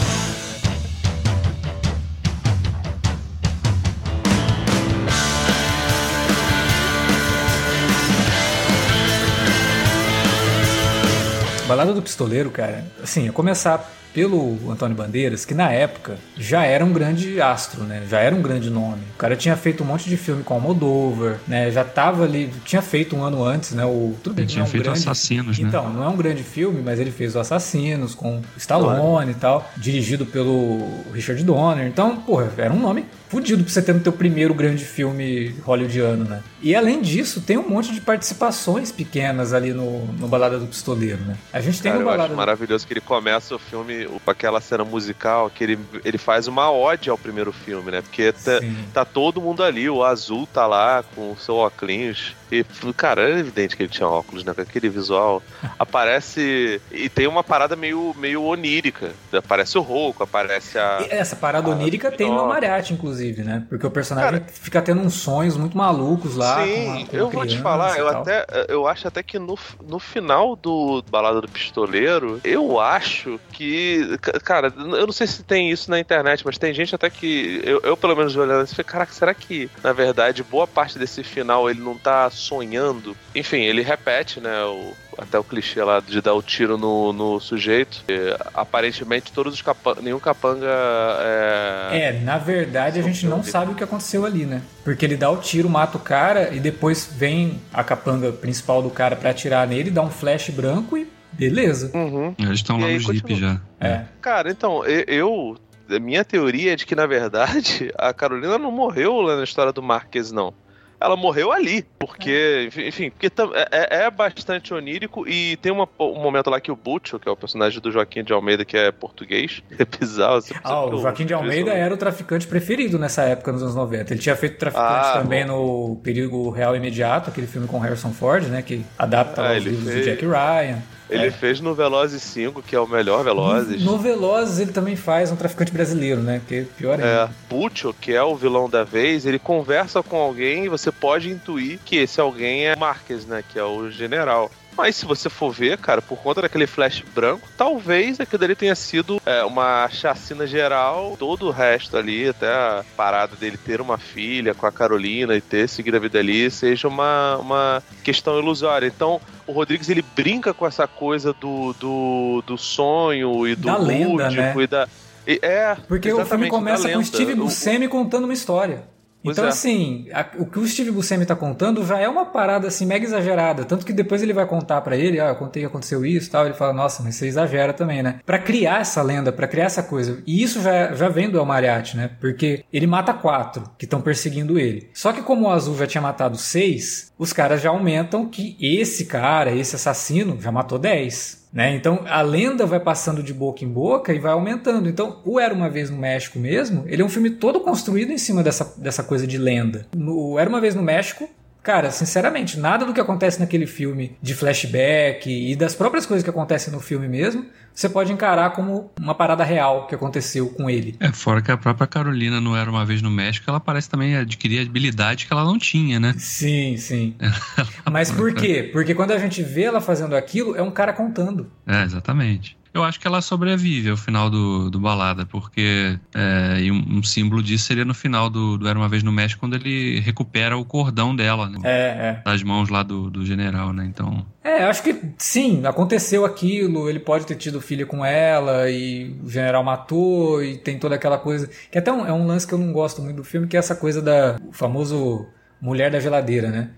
Balada do Pistoleiro, cara, assim, a começar pelo Antônio Bandeiras, que na época já era um grande astro, né? Já era um grande nome. O cara tinha feito um monte de filme com Almodóvar, né? Já tava ali, tinha feito um ano antes, né? O tudo bem, ele tinha é um feito grande... Assassinos, né? Então, não é um grande filme, mas ele fez o Assassinos com Stallone e tal, dirigido pelo Richard Donner. Então, porra, era um nome fudido pra você ter no teu primeiro grande filme hollywoodiano, né? E além disso, tem um monte de participações pequenas ali no, no Balada do Pistoleiro, né? A gente tem Cara, no eu Balada acho maravilhoso que ele começa o filme com aquela cena musical que ele, ele faz uma ode ao primeiro filme, né? Porque tá, tá, todo mundo ali, o Azul tá lá com o seu óculos. E, cara, é evidente que ele tinha óculos, né? Com aquele visual. Aparece. E tem uma parada meio, meio onírica. Aparece o Rouco, aparece a. E essa parada onírica tem no Mariachi, inclusive, né? Porque o personagem cara, fica tendo uns sonhos muito malucos lá. Sim, com uma, com eu vou te falar, eu, até, eu acho até que no, no final do Balada do Pistoleiro, eu acho que. Cara, eu não sei se tem isso na internet, mas tem gente até que. Eu, eu pelo menos olhando assim, caraca, será que, na verdade, boa parte desse final ele não tá sonhando. Enfim, ele repete, né? O, até o clichê lá de dar o tiro no, no sujeito. E, aparentemente, todos os capanga, nenhum capanga é. É, na verdade, a gente não sabe o que aconteceu ali, né? Porque ele dá o tiro, mata o cara e depois vem a capanga principal do cara para atirar nele, dá um flash branco e beleza. Uhum. Eles estão lá no Jeep já. É. Cara, então, eu. Minha teoria é de que, na verdade, a Carolina não morreu lá na história do Marques, não ela morreu ali. Porque, é. enfim, porque é, é, é, bastante onírico e tem uma, um momento lá que o Butcho, que é o personagem do Joaquim de Almeida, que é português, é bizarro. Assim, ah, o Joaquim de Almeida era o traficante preferido nessa época, nos anos 90. Ele tinha feito traficante ah, também bom. no Perigo Real Imediato, aquele filme com Harrison Ford, né, que adapta ah, os livros fez... do Jack Ryan. Ele é. fez no Velozes 5, que é o melhor Velozes. No Velozes ele também faz um traficante brasileiro, né? Que é pior ainda. É, Puccio, que é o vilão da vez, ele conversa com alguém e você pode intuir que esse alguém é Marques, né? Que é o general. Mas se você for ver, cara, por conta daquele flash branco, talvez aquilo ali tenha sido é, uma chacina geral, todo o resto ali, até a parada dele ter uma filha com a Carolina e ter seguido a vida ali, seja uma, uma questão ilusória. Então, o Rodrigues ele brinca com essa coisa do, do, do sonho e do da lenda, lúdico né? e da. E, é, Porque o filme começa com Steve Buscemi o... contando uma história. Então, é. assim, a, o que o Steve Buscemi tá contando já é uma parada, assim, mega exagerada. Tanto que depois ele vai contar para ele, ah, eu contei que aconteceu isso e tal. Ele fala, nossa, mas você exagera também, né? Pra criar essa lenda, para criar essa coisa. E isso já, já vem do El Mariachi, né? Porque ele mata quatro que estão perseguindo ele. Só que como o Azul já tinha matado seis, os caras já aumentam que esse cara, esse assassino, já matou dez. Né? Então a lenda vai passando de boca em boca e vai aumentando. Então, o Era uma Vez no México mesmo, ele é um filme todo construído em cima dessa, dessa coisa de lenda. No Era uma Vez no México, cara, sinceramente, nada do que acontece naquele filme de flashback e das próprias coisas que acontecem no filme mesmo, você pode encarar como uma parada real que aconteceu com ele. É, fora que a própria Carolina não era uma vez no México, ela parece também adquirir habilidade que ela não tinha, né? Sim, sim. Mas por quê? Porque quando a gente vê ela fazendo aquilo, é um cara contando. É, exatamente. Eu acho que ela sobrevive ao final do, do Balada, porque é, um, um, símbolo disso seria no final do, do, Era Uma Vez no México, quando ele recupera o cordão dela, né? É, é. Das mãos lá do, do general, né? Então... É, acho que sim, aconteceu aquilo, ele pode ter tido filha com ela, e o general matou, e tem toda aquela coisa... Que até um, é um lance que eu não gosto muito do filme, que é essa coisa da... O famoso mulher da geladeira, né?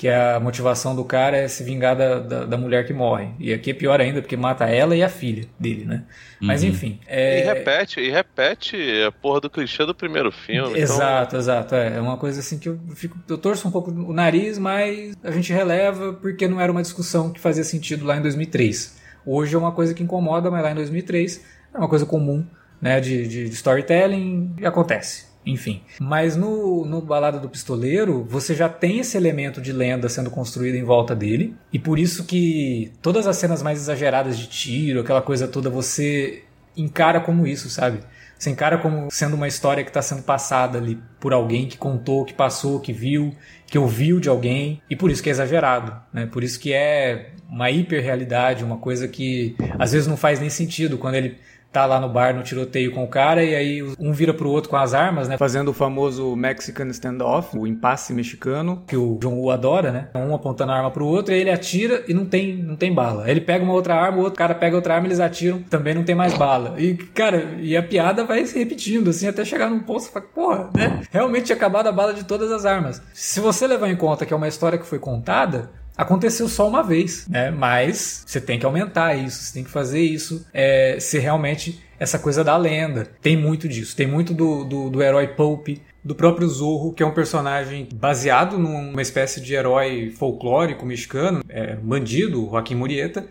Que a motivação do cara é se vingar da, da, da, mulher que morre. E aqui é pior ainda, porque mata ela e a filha dele, né? Mas uhum. enfim. É... E repete, e repete a porra do clichê do primeiro filme. Então exato, então... exato. É, é uma coisa assim que eu fico. Eu torço um pouco o nariz, mas a gente releva porque não era uma discussão que fazia sentido lá em 2003. Hoje é uma coisa que incomoda, mas lá em 2003 é uma coisa comum, né? De, de storytelling e acontece enfim. Mas no, no Balada do Pistoleiro, você já tem esse elemento de lenda sendo construído em volta dele, e por isso que todas as cenas mais exageradas de tiro, aquela coisa toda, você encara como isso, sabe? Você encara como sendo uma história que está sendo passada ali por alguém que contou, que passou, que viu, que ouviu de alguém, e por isso que é exagerado, né? Por isso que é uma hiperrealidade, uma coisa que às vezes não faz nem sentido quando ele tá lá no bar no tiroteio com o cara e aí um vira pro outro com as armas, né? Fazendo o famoso Mexican standoff, o impasse mexicano, que o John Woo adora, né? Um apontando a arma pro outro, aí ele atira e não tem, não tem bala. Aí ele pega uma outra arma, o outro cara pega outra arma, eles atiram, também não tem mais bala. E, cara, e a piada vai se repetindo, assim, até chegar num ponto, você fala, porra, né? Realmente tinha acabado a bala de todas as armas. Se você levar em conta que é uma história que foi contada, aconteceu só uma vez, né? Mas você tem que aumentar isso, você tem que fazer isso é, ser realmente essa coisa da lenda. Tem muito disso, tem muito do, do, do herói pulp, do próprio Zorro, que é um personagem baseado numa espécie de herói folclórico mexicano, é, bandido, Joaquim Murieta,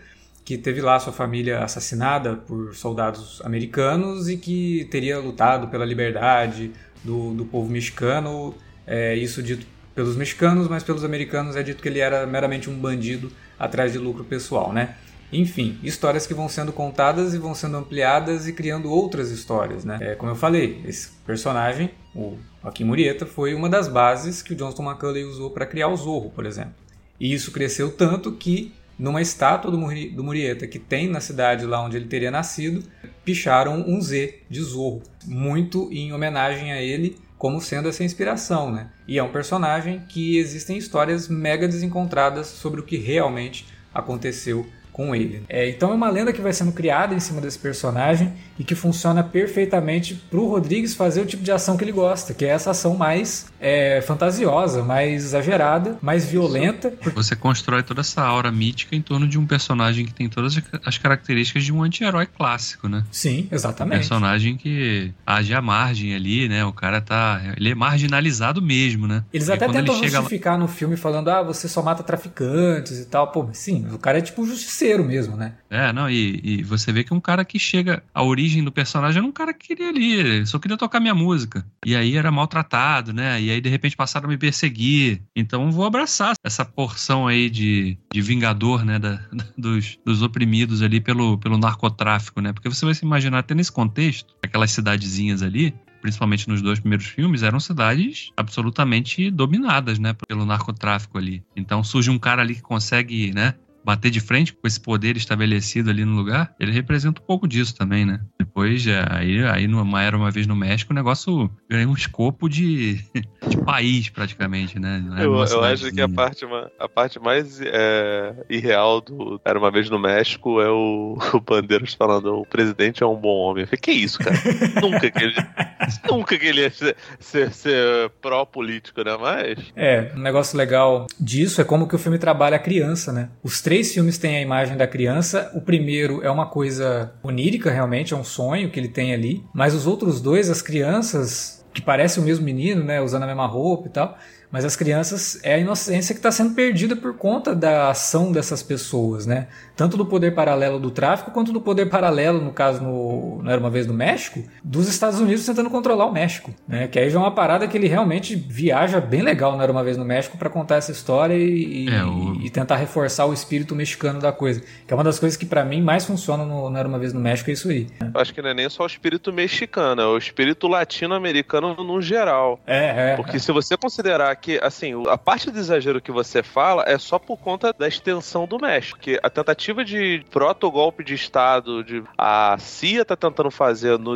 que teve lá sua família assassinada por soldados americanos e que teria lutado pela liberdade do, do povo mexicano. É, isso dito pelos mexicanos, mas pelos americanos é dito que ele era meramente um bandido atrás de lucro pessoal, né? Enfim, histórias que vão sendo contadas e vão sendo ampliadas e criando outras histórias, né? É, como eu falei, esse personagem, o Joaquim Murieta, foi uma das bases que o Johnston McCulley usou para criar o Zorro, por exemplo. E isso cresceu tanto que numa estátua do, do Murieta que tem na cidade lá onde ele teria nascido, picharam um Z de Zorro, muito em homenagem a ele como sendo essa inspiração, né? E é um personagem que existem histórias mega desencontradas sobre o que realmente aconteceu com ele. É, então é uma lenda que vai sendo criada em cima desse personagem e que funciona perfeitamente para o Rodrigues fazer o tipo de ação que ele gosta, que é essa ação mais é, fantasiosa, mais exagerada, mais violenta. Você constrói toda essa aura mítica em torno de um personagem que tem todas as características de um anti-herói clássico, né? Sim, exatamente. Um personagem que age à margem ali, né? O cara tá. Ele é marginalizado mesmo, né? Eles até tentam justificar lá... no filme falando, ah, você só mata traficantes e tal. Pô, sim, o cara é tipo justiceiro mesmo, né? É, não, e, e você vê que um cara que chega. A origem do personagem era um cara que queria ali, só queria tocar minha música. E aí era maltratado, né? E aí de repente passaram a me perseguir. Então vou abraçar essa porção aí de, de vingador, né? Da, dos, dos oprimidos ali pelo, pelo narcotráfico, né? Porque você vai se imaginar até nesse contexto, aquelas cidadezinhas ali, principalmente nos dois primeiros filmes, eram cidades absolutamente dominadas, né, pelo narcotráfico ali. Então surge um cara ali que consegue, né, bater de frente com esse poder estabelecido ali no lugar, ele representa um pouco disso também, né? Depois, aí, aí numa era uma vez no México, o negócio ganha um escopo de, de país, praticamente, né? É eu, eu acho que a parte, a parte mais é, irreal do Era uma vez no México é o, o Bandeiras falando: o presidente é um bom homem. Eu falei, que isso, cara? nunca que ele, nunca que ele ia ser, ser, ser pró-político, né? Mas. É, um negócio legal disso é como que o filme trabalha a criança, né? Os três filmes têm a imagem da criança. O primeiro é uma coisa onírica, realmente, é um sonho que ele tem ali. Mas os outros dois, as crianças, que parecem o mesmo menino, né? Usando a mesma roupa e tal. Mas as crianças é a inocência que está sendo perdida por conta da ação dessas pessoas, né? Tanto do poder paralelo do tráfico quanto do poder paralelo, no caso, no, não era uma vez no México, dos Estados Unidos tentando controlar o México, né? Que aí já é uma parada que ele realmente viaja bem legal, não era uma vez no México, para contar essa história e, é, o... e, tentar reforçar o espírito mexicano da coisa. Que é uma das coisas que para mim mais funciona no Não Era Uma Vez no México, é isso aí. Né? Acho que não é nem só o espírito mexicano, é o espírito latino-americano no geral. É, é. Porque é. se você considerar que, assim, a parte do exagero que você fala é só por conta da extensão do México. Que a tentativa de proto-golpe de Estado, de a CIA tá tentando fazer no,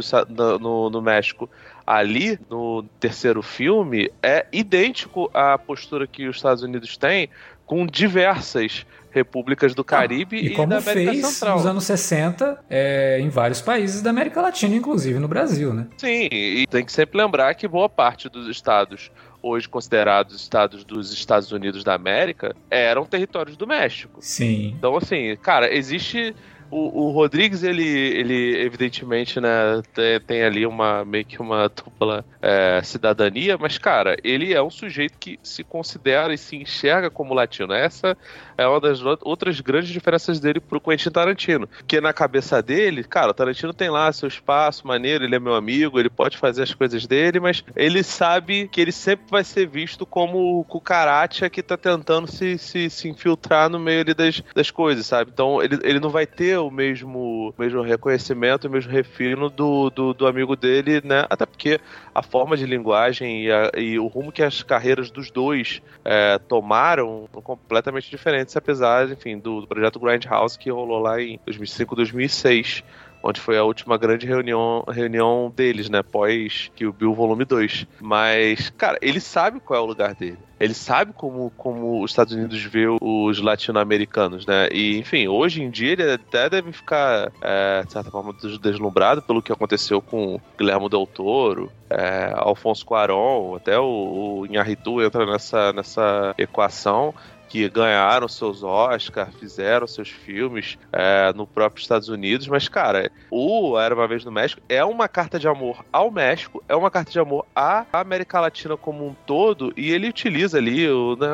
no, no México ali no terceiro filme é idêntico à postura que os Estados Unidos têm com diversas repúblicas do Caribe ah, e, e da América fez Central. nos anos 60 é, em vários países da América Latina, inclusive no Brasil, né? Sim, e tem que sempre lembrar que boa parte dos estados hoje considerados estados dos Estados Unidos da América eram territórios do México. Sim. Então, assim, cara, existe o, o Rodrigues, ele, ele evidentemente, né, tem, tem ali uma meio que uma dupla é, cidadania, mas, cara, ele é um sujeito que se considera e se enxerga como latino. Essa é uma das outras grandes diferenças dele pro Quentin Tarantino. Que na cabeça dele, cara, o Tarantino tem lá seu espaço maneiro, ele é meu amigo, ele pode fazer as coisas dele, mas ele sabe que ele sempre vai ser visto como o cucaracha que tá tentando se, se, se infiltrar no meio ali das, das coisas, sabe? Então ele, ele não vai ter o mesmo, mesmo reconhecimento, o mesmo refino do, do, do amigo dele, né? Até porque a forma de linguagem e, a, e o rumo que as carreiras dos dois é, tomaram são completamente diferentes, apesar, enfim, do, do projeto Grindhouse que rolou lá em 2005, 2006 onde foi a última grande reunião, reunião deles, né? Pós que o Bill Volume 2. Mas, cara, ele sabe qual é o lugar dele. Ele sabe como, como os Estados Unidos vê os latino-americanos, né? E, enfim, hoje em dia ele até deve ficar, é, de certa forma, deslumbrado pelo que aconteceu com Guilherme Del Toro, é, Alfonso Cuarón, até o, o entra nessa, nessa equação que ganharam seus Oscars, fizeram seus filmes é, no próprio Estados Unidos, mas, cara, o Era Uma Vez no México é uma carta de amor ao México, é uma carta de amor à América Latina como um todo, e ele utiliza ali o, né,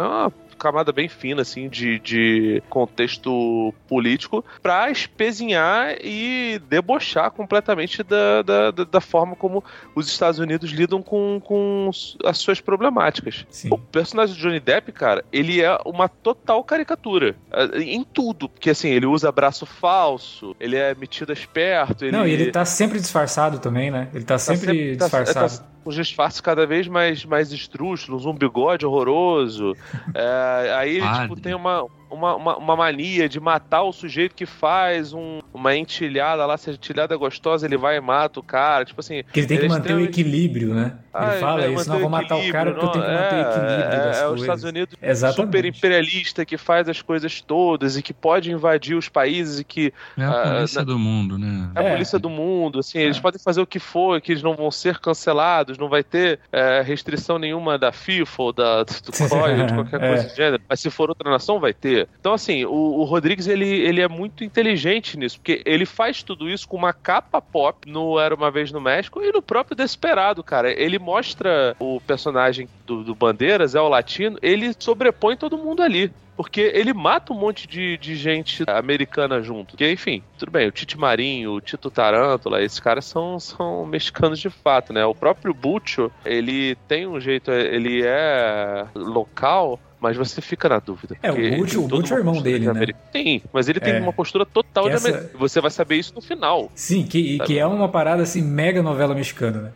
camada bem fina, assim, de, de contexto político, para espezinhar e debochar completamente da, da, da, forma como os Estados Unidos lidam com, com as suas problemáticas. Sim. O personagem do Johnny Depp, cara, ele é uma total caricatura. Eh, em tudo. Porque, assim, ele usa braço falso, ele é metido esperto. Ele... Não, e ele tá sempre disfarçado também, né? Ele tá, tá sempre, sempre tá, disfarçado. Tá, os disfarces cada vez mais, mais estrúxulos, um bigode horroroso. É, aí ele tipo, tem uma, uma, uma, uma, mania de matar o sujeito que faz um, uma entilhada lá, se a entilhada é gostosa, ele vai e mata o cara. Tipo assim. Que ele tem que ele manter o equilíbrio, né? Ele ah, fala isso, não vou matar o cara porque eu tenho que manter o equilíbrio é, das é, coisas. É os Estados Unidos Exatamente. super imperialista que faz as coisas todas e que pode invadir os países e que. É a ah, polícia do mundo, né? É a polícia do mundo, assim, eles é. podem fazer o que for, que eles não vão ser cancelados, não vai ter é, restrição nenhuma da FIFA ou da, do COI ou de qualquer coisa do gênero. Mas se for outra nação, vai ter. Então, assim, o, o Rodrigues, ele, ele é muito inteligente nisso, porque ele faz tudo isso com uma capa pop no Era Uma Vez no México e no próprio Desperado, cara. Ele mostra o personagem do, do Bandeiras, é o latino, ele sobrepõe todo mundo ali porque ele mata um monte de, de gente americana junto. Que, enfim, tudo bem, o Tite Marinho, o Tito Tarântula, esses caras são, são mexicanos de fato, né? O próprio Butcho, ele tem um jeito, ele é local, mas você fica na dúvida. É, o Butch, o é o irmão dele, né? Sim, mas ele tem é. uma postura total que de essa... Você vai saber isso no final. Sim, que, que é uma parada assim, mega novela mexicana, né?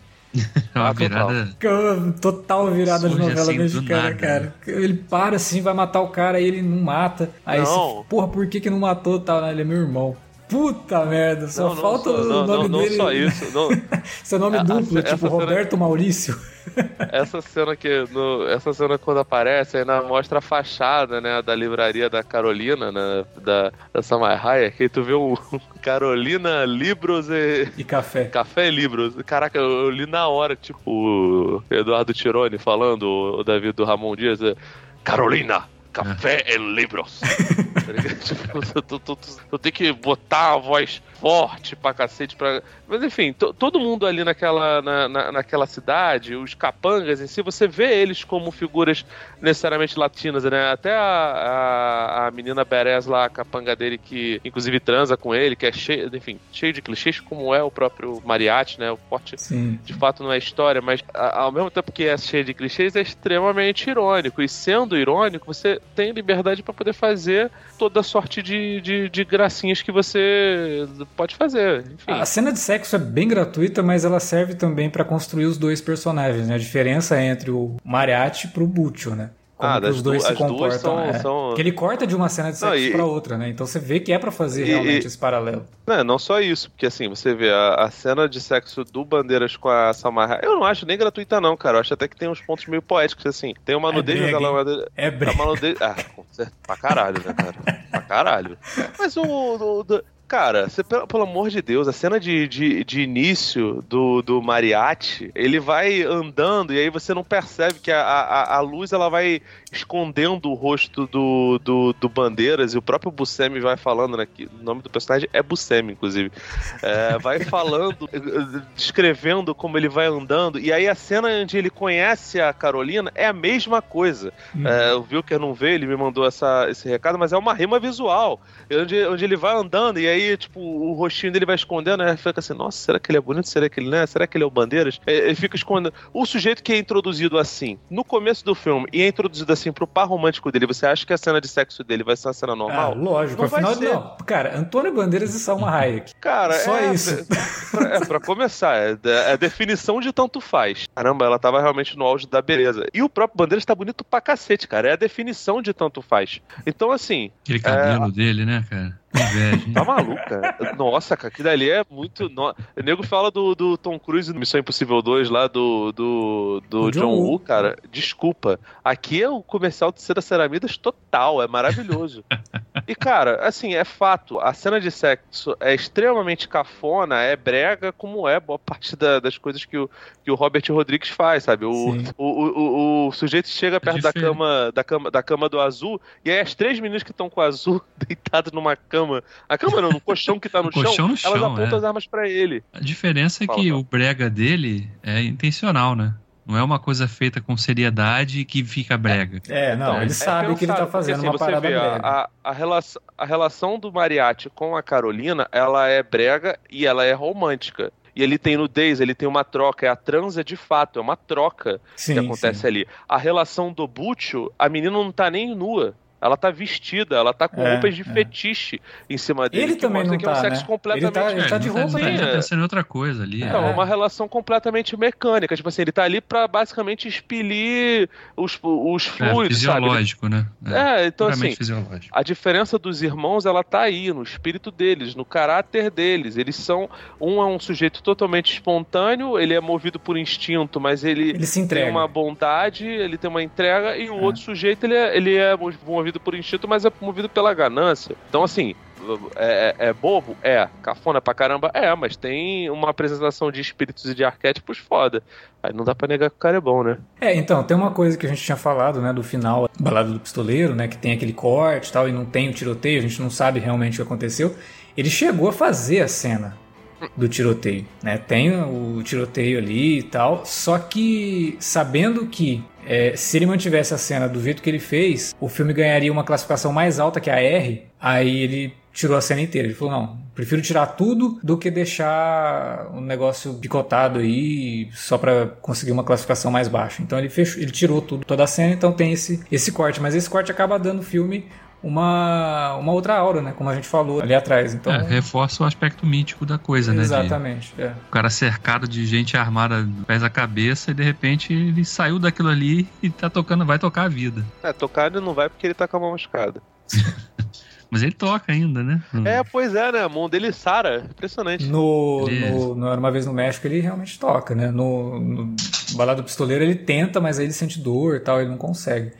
uma ah, virada. Total virada de novela assim, mexicana, cara. Ele para assim, vai matar o cara e ele não mata. Aí não. Você, porra, por que, que não matou? Tá, ele é meu irmão. Puta merda, só não, falta não, o nome não, dele. Não só isso. Não. Seu nome é, duplo, essa, tipo Roberto cena... Maurício. Essa cena que. No, essa cena quando aparece, ainda mostra a fachada, né? Da livraria da Carolina, né, da, da Samai Hayek, que tu vê o Carolina Libros e. E café. Café e Libros. Caraca, eu, eu li na hora, tipo, o Eduardo Tironi falando, o David do Ramon Dias. Carolina, café e tipo, tu, tu, tu, tem que botar a voz forte pra cacete. Pra... Mas enfim, todo mundo ali naquela, na, na, naquela cidade, os capangas em si, você vê eles como figuras necessariamente latinas, né? Até a, a, a menina Beres lá, a capanga dele, que inclusive transa com ele, que é cheio, enfim, cheio de clichês, como é o próprio Mariachi, né? O forte, Sim. de fato, não é história, mas ao mesmo tempo que é cheio de clichês, é extremamente irônico. E sendo irônico, você tem liberdade para poder fazer toda sorte de, de, de gracinhas que você pode fazer. Enfim. A cena de sexo é bem gratuita, mas ela serve também para construir os dois personagens, né? A diferença entre o Mariachi pro Butcho, né? Como ah, os dois se comportam. São, é. são... Que ele corta de uma cena de sexo e... para outra, né? Então você vê que é para fazer e, realmente e... esse paralelo. Não, não só isso, porque assim, você vê a, a, cena de sexo do Bandeiras com a Samara. Eu não acho nem gratuita, não, cara. Eu acho até que tem uns pontos meio poéticos, assim. Tem uma é nudez é brega, É brega. Uma nudez... Ah, pra caralho, né, cara? pra caralho. Mas o, o, Cara, você, pelo, amor de Deus, a cena de, de, de, início do, do Mariachi, ele vai andando e aí você não percebe que a, a, a luz ela vai escondendo o rosto do, do, do Bandeiras e o próprio Buscemi vai falando, né? Que o nome do personagem é Buscemi, inclusive. É, vai falando, descrevendo como ele vai andando e aí a cena onde ele conhece a Carolina é a mesma coisa. Uhum. É, o Wilker não vê, ele me mandou essa, esse recado, mas é uma rima visual, onde, onde ele vai andando e aí aí, tipo, o rostinho dele vai escondendo, né? Fica assim, nossa, será que ele é bonito? Será que ele não é? Será que ele é o Bandeiras? Ele fica escondendo. O sujeito que é introduzido assim, no começo do filme, e é introduzido assim pro par romântico dele, você acha que a cena de sexo dele vai ser uma cena normal? Ah, lógico, não afinal, ser. não. Cara, Antônio Bandeiras e Salma Hayek. Cara, Só é, isso. É, é, pra começar, é, é a definição de tanto faz. Caramba, ela tava realmente no auge da beleza. E o próprio Bandeiras tá bonito pra cacete, cara. É a definição de tanto faz. Então, assim. Aquele cabelo é... dele, né, cara? Inveja, tá maluca? Nossa, cara, aquilo ali é muito. No... O nego fala do, do Tom Cruise no Missão Impossível 2 lá, do, do, do John, John Woo, cara. Desculpa. Aqui é o comercial de Cera Ceramidas total, é maravilhoso. e, cara, assim, é fato. A cena de sexo é extremamente cafona, é brega, como é boa parte da, das coisas que o, que o Robert Rodrigues faz, sabe? O, o, o, o, o, sujeito chega perto é da, cama, da, cama, da cama do azul, e aí as três meninas que estão com o azul deitadas numa cama cama. A cama não, no colchão que tá no, chão, no chão, elas apontam é. as armas para ele. A diferença é que o brega dele é intencional, né? Não é uma coisa feita com seriedade que fica brega. É, não, então, ele é sabe que ele tá fazendo porque, assim, uma parada vê, brega. A, a, relação, a relação do Mariachi com a Carolina, ela é brega e ela é romântica. E ele tem nudez, ele tem uma troca, é a transa de fato, é uma troca sim, que acontece sim. ali. A relação do Butcho, a menina não tá nem nua. Ela tá vestida, ela tá com é, roupas de é. fetiche em cima dele. Ele também não que tá, é um sexo né? completamente... Ele tá, ele tá de roupa Ele tá pensando em outra coisa ali. Não, é uma relação completamente mecânica. Tipo assim, ele tá ali pra basicamente expelir os, os é, fluidos, é, fisiológico, sabe? né? É, então assim, a diferença dos irmãos, ela tá aí, no espírito deles, no caráter deles. Eles são... Um é um sujeito totalmente espontâneo, ele é movido por instinto, mas ele, ele se entrega. tem uma bondade, ele tem uma entrega, e o outro sujeito, ele é, ele é movido movido por instinto, mas é movido pela ganância. Então, assim, é, é, é, bobo? É. Cafona pra caramba? É, mas tem uma apresentação de espíritos e de arquétipos foda. Aí não dá pra negar que o cara é bom, né? É, então, tem uma coisa que a gente tinha falado, né, do final, Balada do Pistoleiro, né, que tem aquele corte e tal, e não tem o tiroteio, a gente não sabe realmente o que aconteceu. Ele chegou a fazer a cena do tiroteio, né? Tem o tiroteio ali e tal, só que sabendo que é, se ele mantivesse a cena do jeito que ele fez, o filme ganharia uma classificação mais alta que a R, aí ele tirou a cena inteira. Ele falou: não, prefiro tirar tudo do que deixar um negócio picotado aí só para conseguir uma classificação mais baixa. Então ele fechou, ele tirou tudo, toda a cena, então tem esse, esse corte. Mas esse corte acaba dando o filme uma, uma outra aura, né? Como a gente falou ali atrás. Então, é, reforça o aspecto mítico da coisa, né? Exatamente. É. O cara cercado de gente armada pés a cabeça e de repente ele saiu daquilo ali e tá tocando, vai tocar a vida. É, tocar ele não vai porque ele tá com a mão machucada. Mas ele toca ainda, né? É, pois é, né? A mão dele sara. Impressionante. No, no, no, Uma Vez no México ele realmente toca, né? No, no Balado Pistoleiro ele tenta, mas aí ele sente dor e tal, ele não consegue.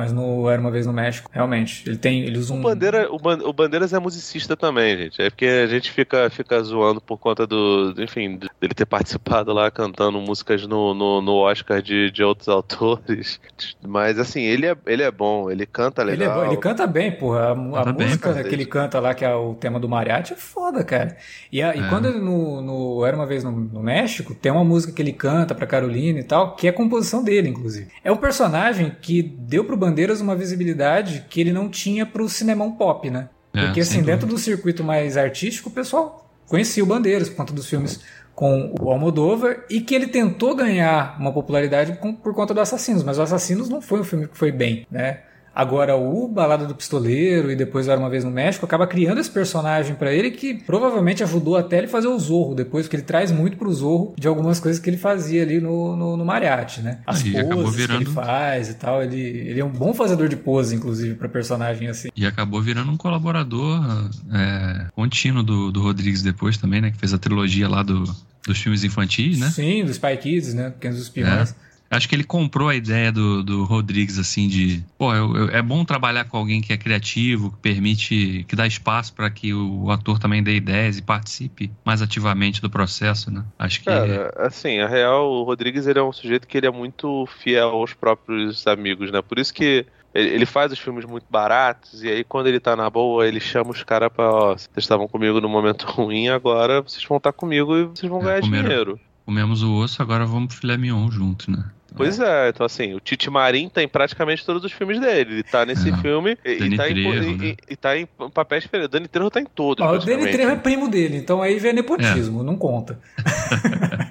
Mas no Era Uma Vez no México, realmente, ele tem, ele usa um... O, Bandeira, o, o Bandeiras é musicista também, gente. É porque a gente fica, fica zoando por conta do, enfim, dele ter participado lá cantando músicas no, no, no Oscar de, de outros autores. Mas assim, ele é, ele é bom, ele canta legal. Ele, é bom, ele canta bem, porra. A, a música bem, que ele canta lá, que é o tema do mariachi, é foda, cara. E, a, é. e quando ele no, no Era Uma Vez no, no México, tem uma música que ele canta pra Carolina e tal, que é composição dele, inclusive. É um personagem que deu pro Bandeiras uma visibilidade que ele não tinha pro cinemão pop, né? É, Porque assim, dentro do circuito mais artístico, o pessoal conhecia o Bandeiras por conta dos filmes com o Almodóvar e que ele tentou ganhar uma popularidade por conta do Assassinos, mas o Assassinos não foi um filme que foi bem, né? Agora, o Balada do Pistoleiro e depois Era Uma Vez no México acaba criando esse personagem para ele que provavelmente ajudou até ele fazer o Zorro depois, porque ele traz muito pro Zorro de algumas coisas que ele fazia ali no, no, no Mariachi, né? As e poses virando... que ele faz e tal. Ele, ele é um bom fazedor de pose, inclusive, para personagem assim. E acabou virando um colaborador é, contínuo do, do Rodrigues depois também, né? Que fez a trilogia lá do, dos filmes infantis, né? Sim, do Spy Kids, né? Pequenos Espiões. É. Acho que ele comprou a ideia do, do Rodrigues, assim, de. Pô, eu, eu, é bom trabalhar com alguém que é criativo, que permite. que dá espaço para que o, o, ator também dê ideias e participe mais ativamente do processo, né? Acho que. Cara, assim, a real, o Rodrigues ele é um sujeito que ele é muito fiel aos próprios amigos, né? Por isso que ele faz os filmes muito baratos, e aí quando ele tá na boa, ele chama os caras pra, ó, vocês estavam comigo no momento ruim, agora vocês vão estar comigo e vocês vão é, ganhar comeram, dinheiro. Comemos o osso, agora vamos pro filé mignon junto, né? Pois é. é, então assim, o Tite Marim tá em praticamente todos os filmes dele. Ele tá nesse é. filme e, tá Trejo, em, né? e, e, tá em papéis diferentes. Dani Trejo tá em todos. o Dani Trejo é primo dele, então aí vem nepotismo, é. não conta.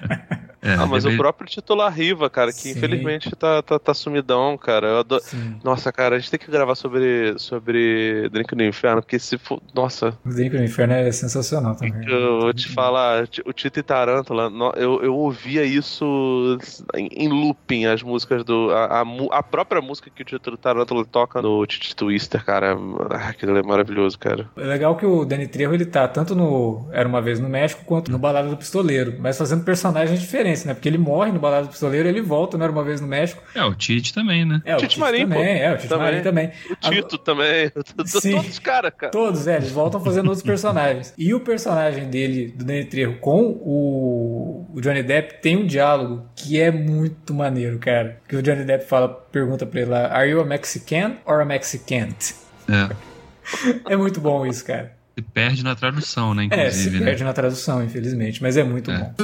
É, ah, mas deve... o próprio titular Riva, cara, que Sim. infelizmente tá, tá, tá, sumidão, cara. Adoro... Nossa, cara, a gente tem que gravar sobre, sobre Drink no Inferno, porque se for. Nossa. Drink no Inferno é sensacional também. Eu vou te falar, o Tito e Tarântula, eu, eu ouvia isso em, looping, as músicas do. A, a, a própria música que o Tito e Tarântula toca no Titi Twister, cara. Aquilo é maravilhoso, cara. É legal que o Danny Trejo ele tá tanto no Era uma vez no México quanto no Balada do Pistoleiro, mas fazendo personagens diferentes né? Porque ele morre no Balado do Pistoleiro, ele volta, era uma vez no México. É, o Tite também, né? É, o Tite, Tite Marim, também, pô. é, o Tite também. Marim também. O Tito também. Sim, todos os caras, cara. Todos, é, eles voltam fazendo outros personagens. E o personagem dele, do Danny Trejo, com o, o Johnny Depp, tem um diálogo que é muito maneiro, cara. Que o Johnny Depp fala, pergunta pra ele lá, Are you a Mexican or a Mexicant? É. é muito bom isso, cara. Se perde na tradução, né? Inclusive, é, se né? perde na tradução, infelizmente, mas é muito é. bom.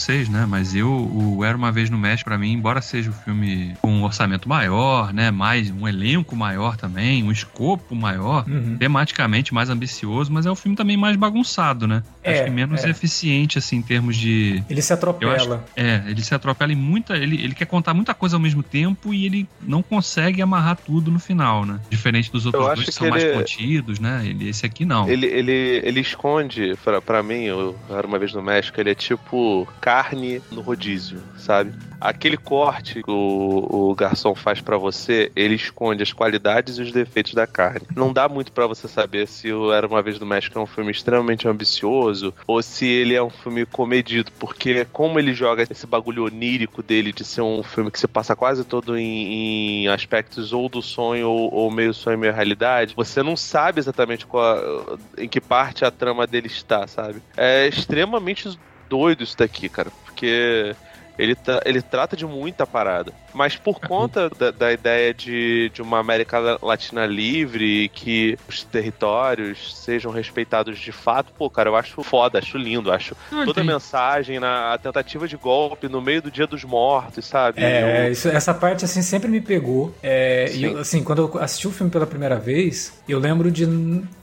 Vocês, né? Mas eu, o Era Uma Vez no México, para mim, embora seja um filme com um orçamento maior, né? Mais um elenco maior também, um escopo maior, uhum. tematicamente mais ambicioso, mas é um filme também mais bagunçado, né? É, acho que menos é. eficiente, assim, em termos de. Ele se atropela. Acho, é, ele se atropela em muita. Ele, ele quer contar muita coisa ao mesmo tempo e ele não consegue amarrar tudo no final, né? Diferente dos outros dois que, que são ele... mais contidos, né? Ele, esse aqui não. Ele, ele, ele esconde, para mim, o Era Uma Vez no México, ele é tipo carne no rodízio, sabe? Aquele corte que o, o garçom faz para você, ele esconde as qualidades e os defeitos da carne. Não dá muito para você saber se o Era Uma Vez no México é um filme extremamente ambicioso ou se ele é um filme comedido, porque como ele joga esse bagulho onírico dele de ser um filme que se passa quase todo em, em aspectos ou do sonho ou, ou, meio sonho, meio realidade, você não sabe exatamente qual, em que parte a trama dele está, sabe? É extremamente doido isso daqui, cara, porque ele, tá, ele trata de muita parada. Mas por é. conta da, da, ideia de, de uma América Latina livre, que os territórios sejam respeitados de fato, pô, cara, eu acho foda, acho lindo, acho toda a mensagem, na, a tentativa de golpe no meio do Dia dos Mortos, sabe? É, eu... isso, essa parte, assim, sempre me pegou. É, e, assim, quando eu assisti o filme pela primeira vez, eu lembro de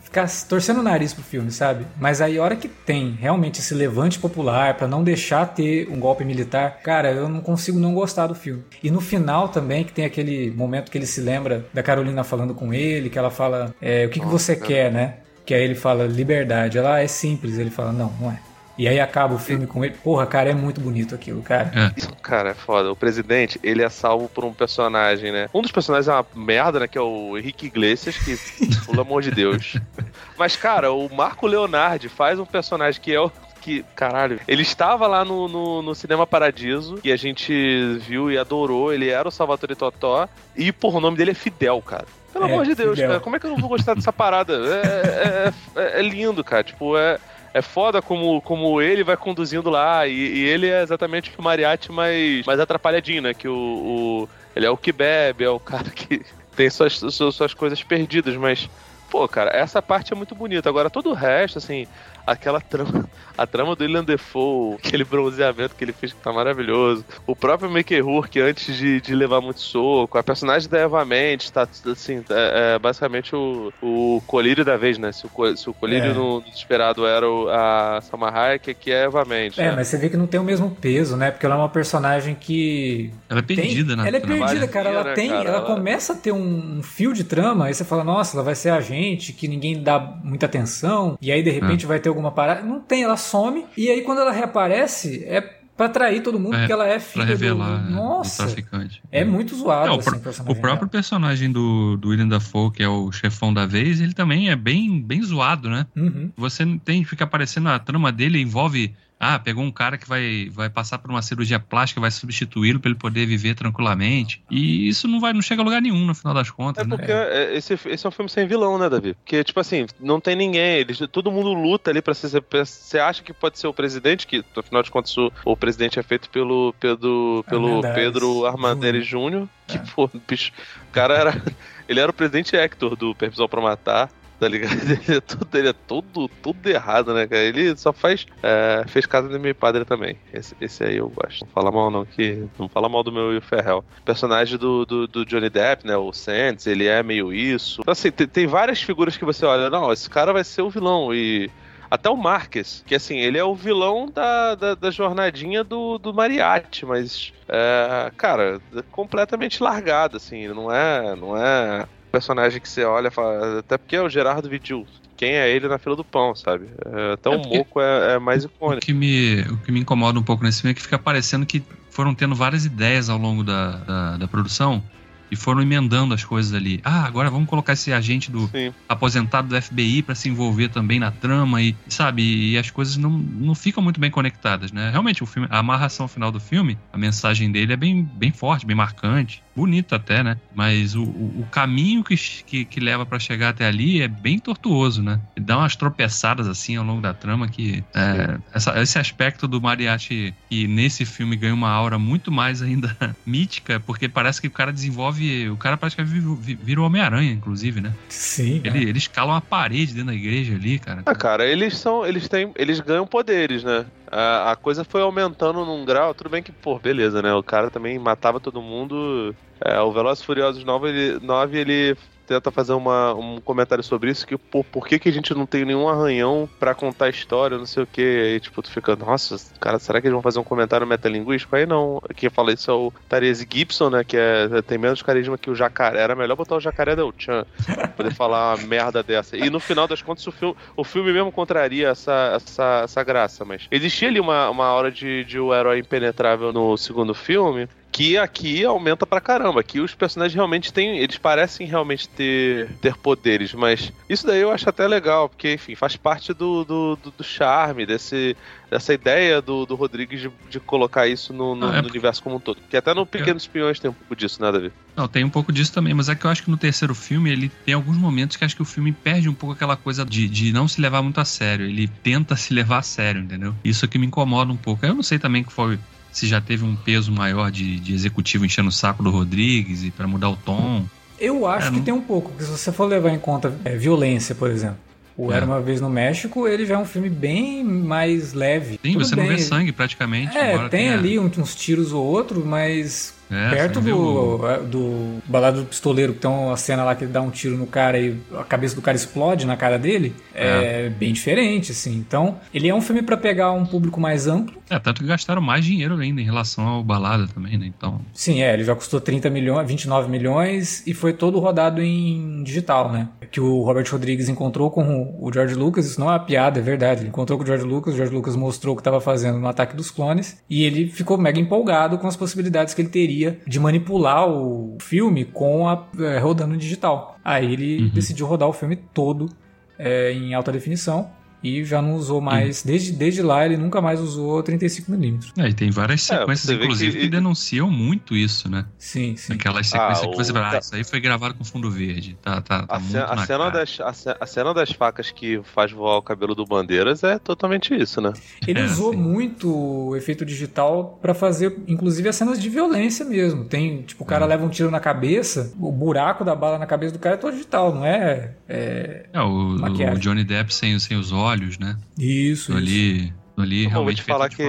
ficar torcendo o nariz pro filme, sabe? Mas aí a hora que tem realmente esse levante popular para não deixar ter um golpe militar, cara, eu não consigo não gostar do filme. E no final também, que tem aquele momento que ele se lembra da Carolina falando com ele, que ela fala, é, o que, que você quer, né? Que aí ele fala liberdade. Ela ah, é simples, ele fala, não, não é. E aí acaba o filme com ele. Porra, cara, é muito bonito aquilo, cara. É. Cara, é foda. O presidente, ele é salvo por um personagem, né? Um dos personagens é uma merda, né? Que é o Henrique Iglesias, que, pelo amor de Deus. Mas, cara, o Marco Leonardi faz um personagem que é o que, caralho, ele estava lá no, no, no, Cinema Paradiso, que a gente viu e adorou, ele era o Salvatore Totó, e, porra, o nome dele é Fidel, cara. Pelo é, amor de Deus, Fidel. cara, como é que eu não vou gostar dessa parada? É, é, é, é lindo, cara, tipo, é é foda como, como ele vai conduzindo lá. E, e, ele é exatamente o mariachi mais, mais atrapalhadinho, né? Que o, o, ele é o que bebe, é o cara que tem suas, suas, suas coisas perdidas, mas. Pô, cara, essa parte é muito bonita. Agora, todo o resto, assim, aquela trama, a trama do William Defoe, aquele bronzeamento que ele fez que tá maravilhoso. O próprio Mickey Rourke, antes de, de levar muito soco, a personagem da Eva Mendes, tá assim, é, é basicamente o, o colírio da vez, né? Se o, se o colírio é. no, no Desesperado era o, a Salma Hayek, aqui é a Eva Mendes. É, né? mas você vê que não tem o mesmo peso, né? Porque ela é uma personagem que. Ela é perdida, tem, né? Ela é perdida, cara. Ela tem. Cara, ela, ela, começa a ter um, um fio de trama, aí você fala, nossa, ela vai ser a gente, que ninguém dá muita atenção, e aí de repente é. vai ter alguma parada. Não tem, ela some. E aí quando ela reaparece, é pra atrair todo mundo, é, porque ela é filha pra revelar, do... Nossa, do traficante. É, muito zoado, é, assim, o, o próprio personagem do, do William Dafoe, que é o chefão da vez, ele também é bem, bem zoado, né? Uhum. Você tem, fica aparecendo, a trama dele envolve ah, pegou um cara que vai, vai passar por uma cirurgia plástica, vai substituí-lo para ele poder viver tranquilamente. E isso não vai, não chega a lugar nenhum no final das contas. É né? porque né? esse, esse é um filme sem vilão, né, Davi? Porque, tipo assim, não tem ninguém. Eles, todo mundo luta ali pra ser. Você acha que pode ser o presidente, que afinal de contas o, o presidente é feito pelo, pelo, pelo Pedro Armandelli Júnior. Que, é. pô, bicho, o cara era. Ele era o presidente Hector do Permissão pra Matar tá ligado? Ele é tudo, ele é errado, né, cara? Ele só faz. É, fez casa do meu padre também. Esse, esse aí eu gosto. Não fala mal, não, que. Não fala mal do meu Will Ferrell. Personagem do, do, do, Johnny Depp, né? O Sands, ele é meio isso. Então, assim, tem, tem várias figuras que você olha, não, esse cara vai ser o vilão. E. Até o Marques, que assim, ele é o vilão da, da, da jornadinha do, do Mariachi, mas, é, cara, completamente largado, assim, não é, não é personagem que você olha fala. Até porque é o Gerardo Vidil. Quem é ele na fila do pão, sabe? É, até o Moco é, é, mais icônico. O que, me, o que me incomoda um pouco nesse filme é que fica parecendo que foram tendo várias ideias ao longo da, da, da produção e foram emendando as coisas ali. Ah, agora vamos colocar esse agente do Sim. aposentado do FBI para se envolver também na trama e, sabe, e as coisas não, não ficam muito bem conectadas, né? Realmente o filme, a amarração final do filme, a mensagem dele é bem, bem forte, bem marcante, bonito até, né? Mas o, o, o caminho que, que, que leva para chegar até ali é bem tortuoso, né? Ele dá umas tropeçadas assim ao longo da trama que é, essa, esse aspecto do Mariachi que nesse filme ganha uma aura muito mais ainda mítica, porque parece que o cara desenvolve o cara praticamente vira o Homem-Aranha, inclusive, né? Sim. Ele, eles escalam a parede dentro da igreja ali, cara. Ah, cara, eles são. Eles têm. Eles ganham poderes, né? A, a coisa foi aumentando num grau. Tudo bem que, pô, beleza, né? O cara também matava todo mundo. É, o Velozes Furiosos 9, ele, 9, ele tenta fazer uma, um comentário sobre isso, que por, por que, que a gente não tem nenhum arranhão para contar a história, não sei o que. Aí, tipo, tu fica, nossa, cara, será que eles vão fazer um comentário metalinguístico? Aí não. Quem fala isso é o Therese Gibson, né? Que é, tem menos carisma que o jacaré. Era melhor botar o jacaré Del Chan pra poder falar uma merda dessa. E no final das contas, o filme, o filme mesmo contraria essa, essa, essa graça, mas existia ali uma, uma hora de, de o herói impenetrável no segundo filme que aqui aumenta pra caramba. Aqui os personagens realmente têm. Eles parecem realmente ter, ter poderes, mas isso daí eu acho até legal, porque, enfim, faz parte do, do, do, do charme, desse, dessa ideia do, do Rodrigues de, de colocar isso no, no, é... no, universo como um todo. Que até no Pequenos Espiões tem um pouco disso, né, Davi? Não, tem um pouco disso também, mas é que eu acho que no terceiro filme ele tem alguns momentos que acho que o filme perde um pouco aquela coisa de, de não se levar muito a sério. Ele tenta se levar a sério, entendeu? Isso é que me incomoda um pouco. Eu não sei também que foi se já teve um peso maior de, de executivo enchendo o saco do Rodrigues e para mudar o tom. Eu acho é, que não... tem um pouco, porque se você for levar em conta é, violência, por exemplo. O é. Era Uma Vez no México, ele já é um filme bem mais leve. Sim, Tudo você bem. não vê sangue praticamente. É, tem ali uns tiros ou outro, mas É, Perto do, é, do Balado do Pistoleiro, que tem uma cena lá que ele dá um tiro no cara e a cabeça do cara explode na cara dele, é, é bem diferente, assim. Então, ele é um filme para pegar um público mais amplo. É, tanto que gastaram mais dinheiro ainda em relação ao Balada também, né? Então... Sim, é, ele já custou 30 milhões, 29 milhões e foi todo rodado em digital, né? Que o Robert Rodrigues encontrou com o George Lucas, isso não é uma piada, é verdade. Ele encontrou com o George Lucas, o George Lucas mostrou o que estava fazendo no Ataque dos Clones e ele ficou mega empolgado com as possibilidades que ele teria de manipular o filme com a é, rodando digital. Aí ele uhum. decidiu rodar o filme todo é, em alta definição e já não usou mais. Desde, desde lá ele nunca mais usou 35mm. É, e tem várias é, sequências, é, inclusive, que... que... denunciam muito isso, né? Sim, sim. Aquelas sequências ah, que você fala, ah, isso aí foi gravado com fundo verde. Tá, tá, tá a, muito a, cena das, a, a, cena das facas que faz voar o cabelo do Bandeiras é totalmente isso, né? Ele é, usou sim. muito o efeito digital para fazer, inclusive, as cenas de violência mesmo. Tem, tipo, o cara é. leva um tiro na cabeça, o buraco da bala na cabeça do cara é todo digital, não é? É, é o, o Johnny Depp sem, sem os olhos olhos, né? Isso, ali, isso. Ali eu realmente. Vou te falar que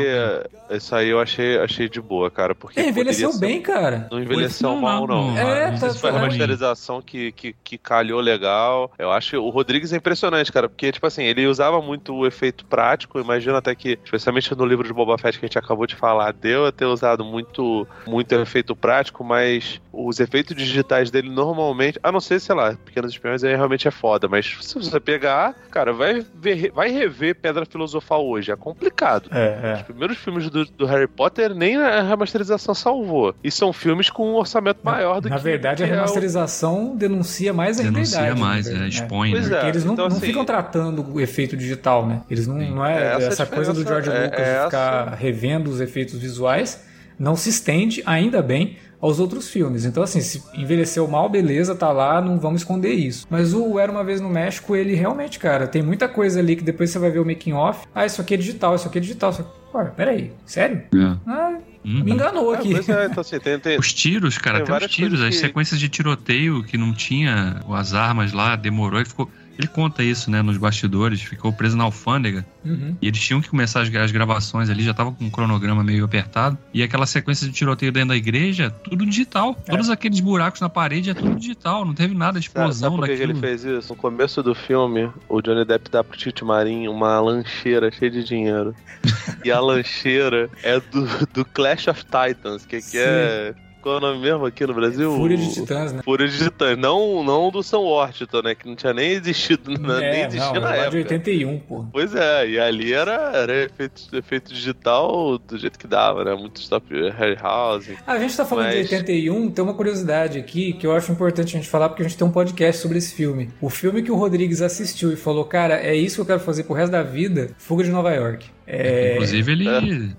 isso aí eu achei, achei de boa, cara. Porque é, envelheceu ser... bem, cara. Não envelheceu não, mal, não. não. É, não tá, foi a remasterização que, que, que calhou legal. Eu acho que o Rodrigues é impressionante, cara. Porque, tipo assim, ele usava muito o efeito prático. Imagina até que, especialmente no livro de Boba Fett que a gente acabou de falar, deu a ter usado muito, muito efeito prático, mas os efeitos digitais dele normalmente, a não ser, sei lá, Pequenos Espiões aí realmente é foda. Mas se você pegar, cara, vai, ver, vai rever Pedra Filosofal hoje. É complicado. É, é. Os primeiros filmes do, do, Harry Potter nem a remasterização salvou. E são filmes com um orçamento maior do na que. Na verdade, que a remasterização é o... denuncia mais a denuncia realidade. Denuncia mais, é, expõe. Né? Porque é. eles não, então, não assim, ficam tratando o efeito digital, né? Eles não, não é, é essa, essa coisa do George é, Lucas de ficar revendo os efeitos visuais. Não se estende, ainda bem, aos outros filmes. Então, assim, se envelheceu mal, beleza, tá lá, não vamos esconder isso. Mas o Era Uma Vez no México, ele realmente, cara, tem muita coisa ali que depois você vai ver o making off. Ah, isso aqui é digital, isso aqui é digital. Isso aqui... peraí, sério? É. Ah, Uhum. Me enganou aqui. É, então, assim, tem, tem, os tiros, cara, até os tiros, as sequências de tiroteio que não tinha as armas lá, demorou e ficou. Ele conta isso, né, nos bastidores, ficou preso na alfândega. Uhum. E eles tinham que começar as, as, gravações ali, já tava com um cronograma meio apertado. E aquela sequência de tiroteio dentro da igreja, tudo digital. É. Todos aqueles buracos na parede é tudo digital, não teve nada de explosão sabe, sabe por que ele fez isso? No começo do filme, o Johnny Depp dá pro Tite Marinho uma lancheira cheia de dinheiro. e a lancheira é do, do Clash of Titans, que, que é qual é o nome mesmo aqui no Brasil? Fúria de Titãs, né? Fúria de Titãs. Não, não do São Washington, né? Que não tinha nem existido, é, nem existia não, na época. de 81, pô. Pois é, e ali era, era efeito, efeito digital do jeito que dava, né? Muito stop Harryhausen. Ah, a gente tá falando mas... de 81, tem uma curiosidade aqui que eu acho importante a gente falar, porque a gente tem um podcast sobre esse filme. O filme que o Rodrigues assistiu e falou, cara, é isso que eu quero fazer pro resto da vida, Fuga de Nova York. É... Inclusive, ele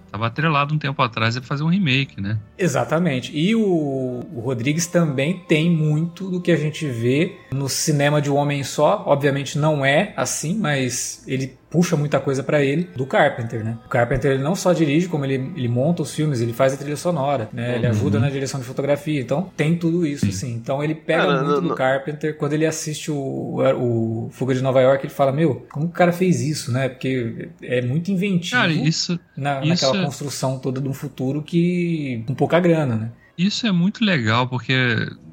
estava é. atrelado um tempo atrás a fazer um remake, né? Exatamente. E o, o, Rodrigues também tem muito do que a gente vê no cinema de um homem só. Obviamente não é assim, mas ele puxa muita coisa para ele do Carpenter, né? O Carpenter ele não só dirige, como ele, ele monta os filmes, ele faz a trilha sonora, né? Ele uhum. ajuda na direção de fotografia, então tem tudo isso, Sim. assim. Então ele pega ah, muito não, do não. Carpenter. Quando ele assiste o, o Fuga de Nova York, ele fala, meu, como o cara fez isso, né? Porque é muito inventivo cara, isso, na, isso naquela é... construção toda de um futuro que com pouca grana, né? Isso é muito legal, porque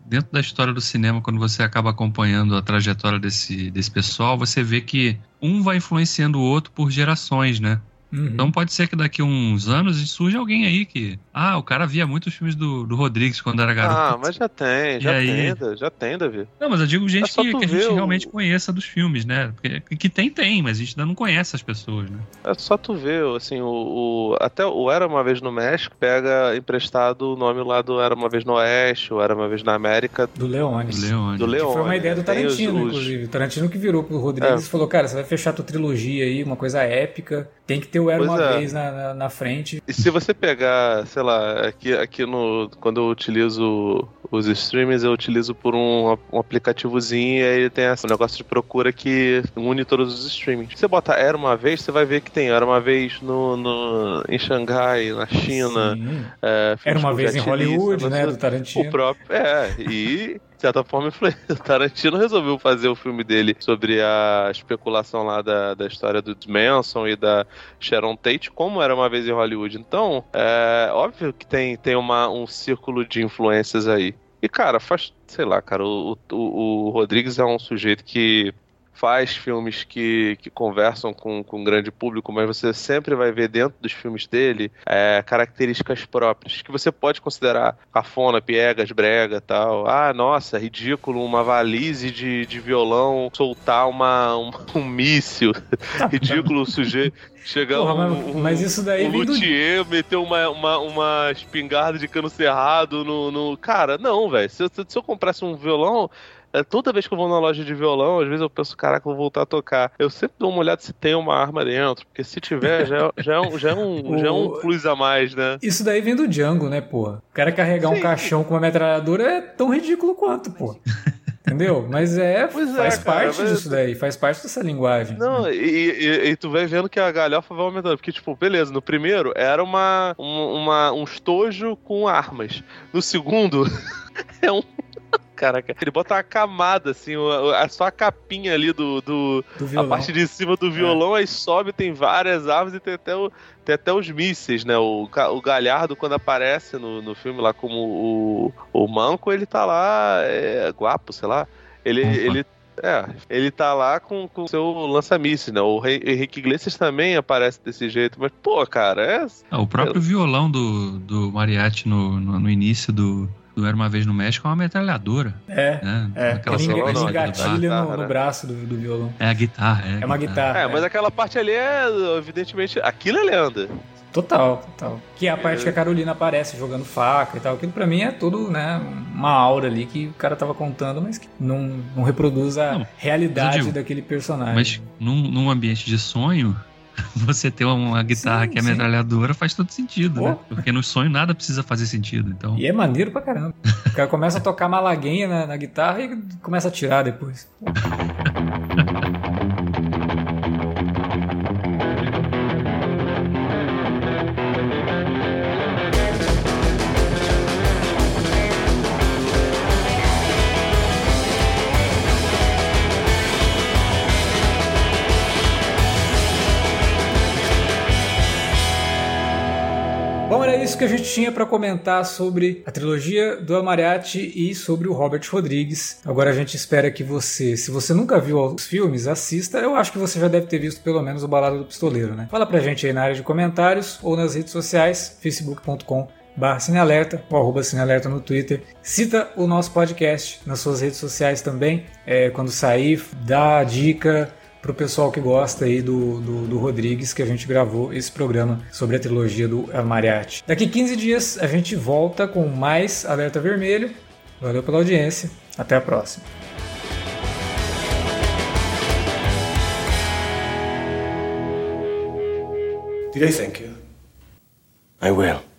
dentro da história do cinema, quando você acaba acompanhando a trajetória desse, desse pessoal, você vê que um vai influenciando o outro por gerações, né? Uhum. Então pode ser que daqui a uns anos surja alguém aí que. Ah, o cara via muitos filmes do, do Rodrigues quando era garoto. Ah, mas já tem, já aí... tem, já tem, Davi. Não, mas eu digo gente é que, que a gente o... realmente conheça dos filmes, né? Porque, que tem, tem, mas a gente ainda não conhece as pessoas, né? É só tu ver, assim, o, o, Até o Era Uma Vez no México pega emprestado o nome lá do Era Uma Vez no Oeste, o Era Uma Vez na América. Do Leones. Do Leones. Do Leones. Que foi uma ideia do Tarantino, os, inclusive. O Tarantino que virou pro Rodrigues é. e falou, cara, você vai fechar tua trilogia aí, uma coisa épica, tem que ter o Era pois Uma é. Vez na, na, na, frente. E se você pegar, sei lá, aqui, aqui no. Quando eu utilizo os streamings, eu utilizo por um, um aplicativozinho e aí tem esse negócio de procura que une todos os streamings. Se você botar Era Uma Vez, você vai ver que tem Era Uma Vez no, no, em Xangai, na China. É, Era Uma Vez em Hollywood, né? Do Tarantino. O próprio. É, e. de certa forma, o Tarantino resolveu fazer o filme dele sobre a especulação lá da, da história do Manson e da Sharon Tate, como era uma vez em Hollywood. Então, é óbvio que tem, tem uma, um círculo de influências aí. E, cara, faz, sei lá, cara, o, o, o Rodrigues é um sujeito que faz filmes que, que conversam com, com o grande público, mas você sempre vai ver dentro dos filmes dele é, características próprias, que você pode considerar cafona, piegas, brega tal. Ah, nossa, ridículo uma valise de, de violão soltar uma, um, um míssil. ridículo o sujeito. Chegar Porra, um, um, mas isso daí um luthier, do... meteu uma, uma, uma espingarda de cano cerrado no. no... Cara, não, velho. Se, se eu comprasse um violão, toda vez que eu vou na loja de violão, às vezes eu penso, caraca, vou voltar a tocar. Eu sempre dou uma olhada se tem uma arma dentro, porque se tiver, já, é, já, é, um, já, é, um, já é um plus a mais, né? Isso daí vem do Django, né, pô? O cara carregar Sim. um caixão com uma metralhadora é tão ridículo quanto, pô. Entendeu? Mas é, pois faz é, parte cara, disso daí, faz parte dessa linguagem. Não, e, e, e, tu vai vendo que a galhofa vai aumentando. Porque, tipo, beleza, no primeiro era uma, um, uma, um estojo com armas. No segundo, é um Caraca, ele bota uma camada, assim, a, só a capinha ali do. do, do a parte de cima do violão, é. aí sobe, tem várias árvores e tem até, o, tem até os mísseis, né? O, o Galhardo, quando aparece no, no filme lá como o, o Manco, ele tá lá, é, guapo, sei lá. Ele, ele é, ele tá lá com o seu lança-mísseis, né? O Henrique Iglesias também aparece desse jeito, mas, pô, cara, é. Ah, o próprio violão do, do Mariachi no, no, no início do, do Era Uma Vez no México é uma metralhadora. É, né? é. Aquela ele, ele engatilha no, no, né? braço do, do, violão. É a guitarra, é. É uma guitarra. É, mas é. aquela parte ali é, evidentemente, aquilo é lenda. Total, total. Que é a parte que a Carolina aparece jogando faca e tal. Aquilo pra mim é tudo, né, uma aura ali que o cara tava contando, mas que não, não reproduz a não, realidade digo, daquele personagem. Mas num, num ambiente de sonho, você ter uma guitarra sim, que é sim. metralhadora faz todo sentido, né? Porque no sonho nada precisa fazer sentido, então... E é maneiro pra caramba. O cara começa a tocar malaguinha na, na guitarra e começa a tirar depois. era isso que a gente tinha para comentar sobre a trilogia do Amariati e sobre o Robert Rodrigues. Agora a gente espera que você, se você nunca viu os filmes, assista. Eu acho que você já deve ter visto pelo menos o Balada do Pistoleiro, né? Fala pra gente aí na área de comentários ou nas redes sociais, facebook.com barra ou arroba no Twitter. Cita o nosso podcast nas suas redes sociais também. É, quando sair, dá a dica, para o pessoal que gosta aí do, do, do, Rodrigues, que a gente gravou esse programa sobre a trilogia do El Mariachi. Daqui 15 dias a gente volta com mais Alerta Vermelho. Valeu pela audiência. Até a próxima. Did I thank you? I will.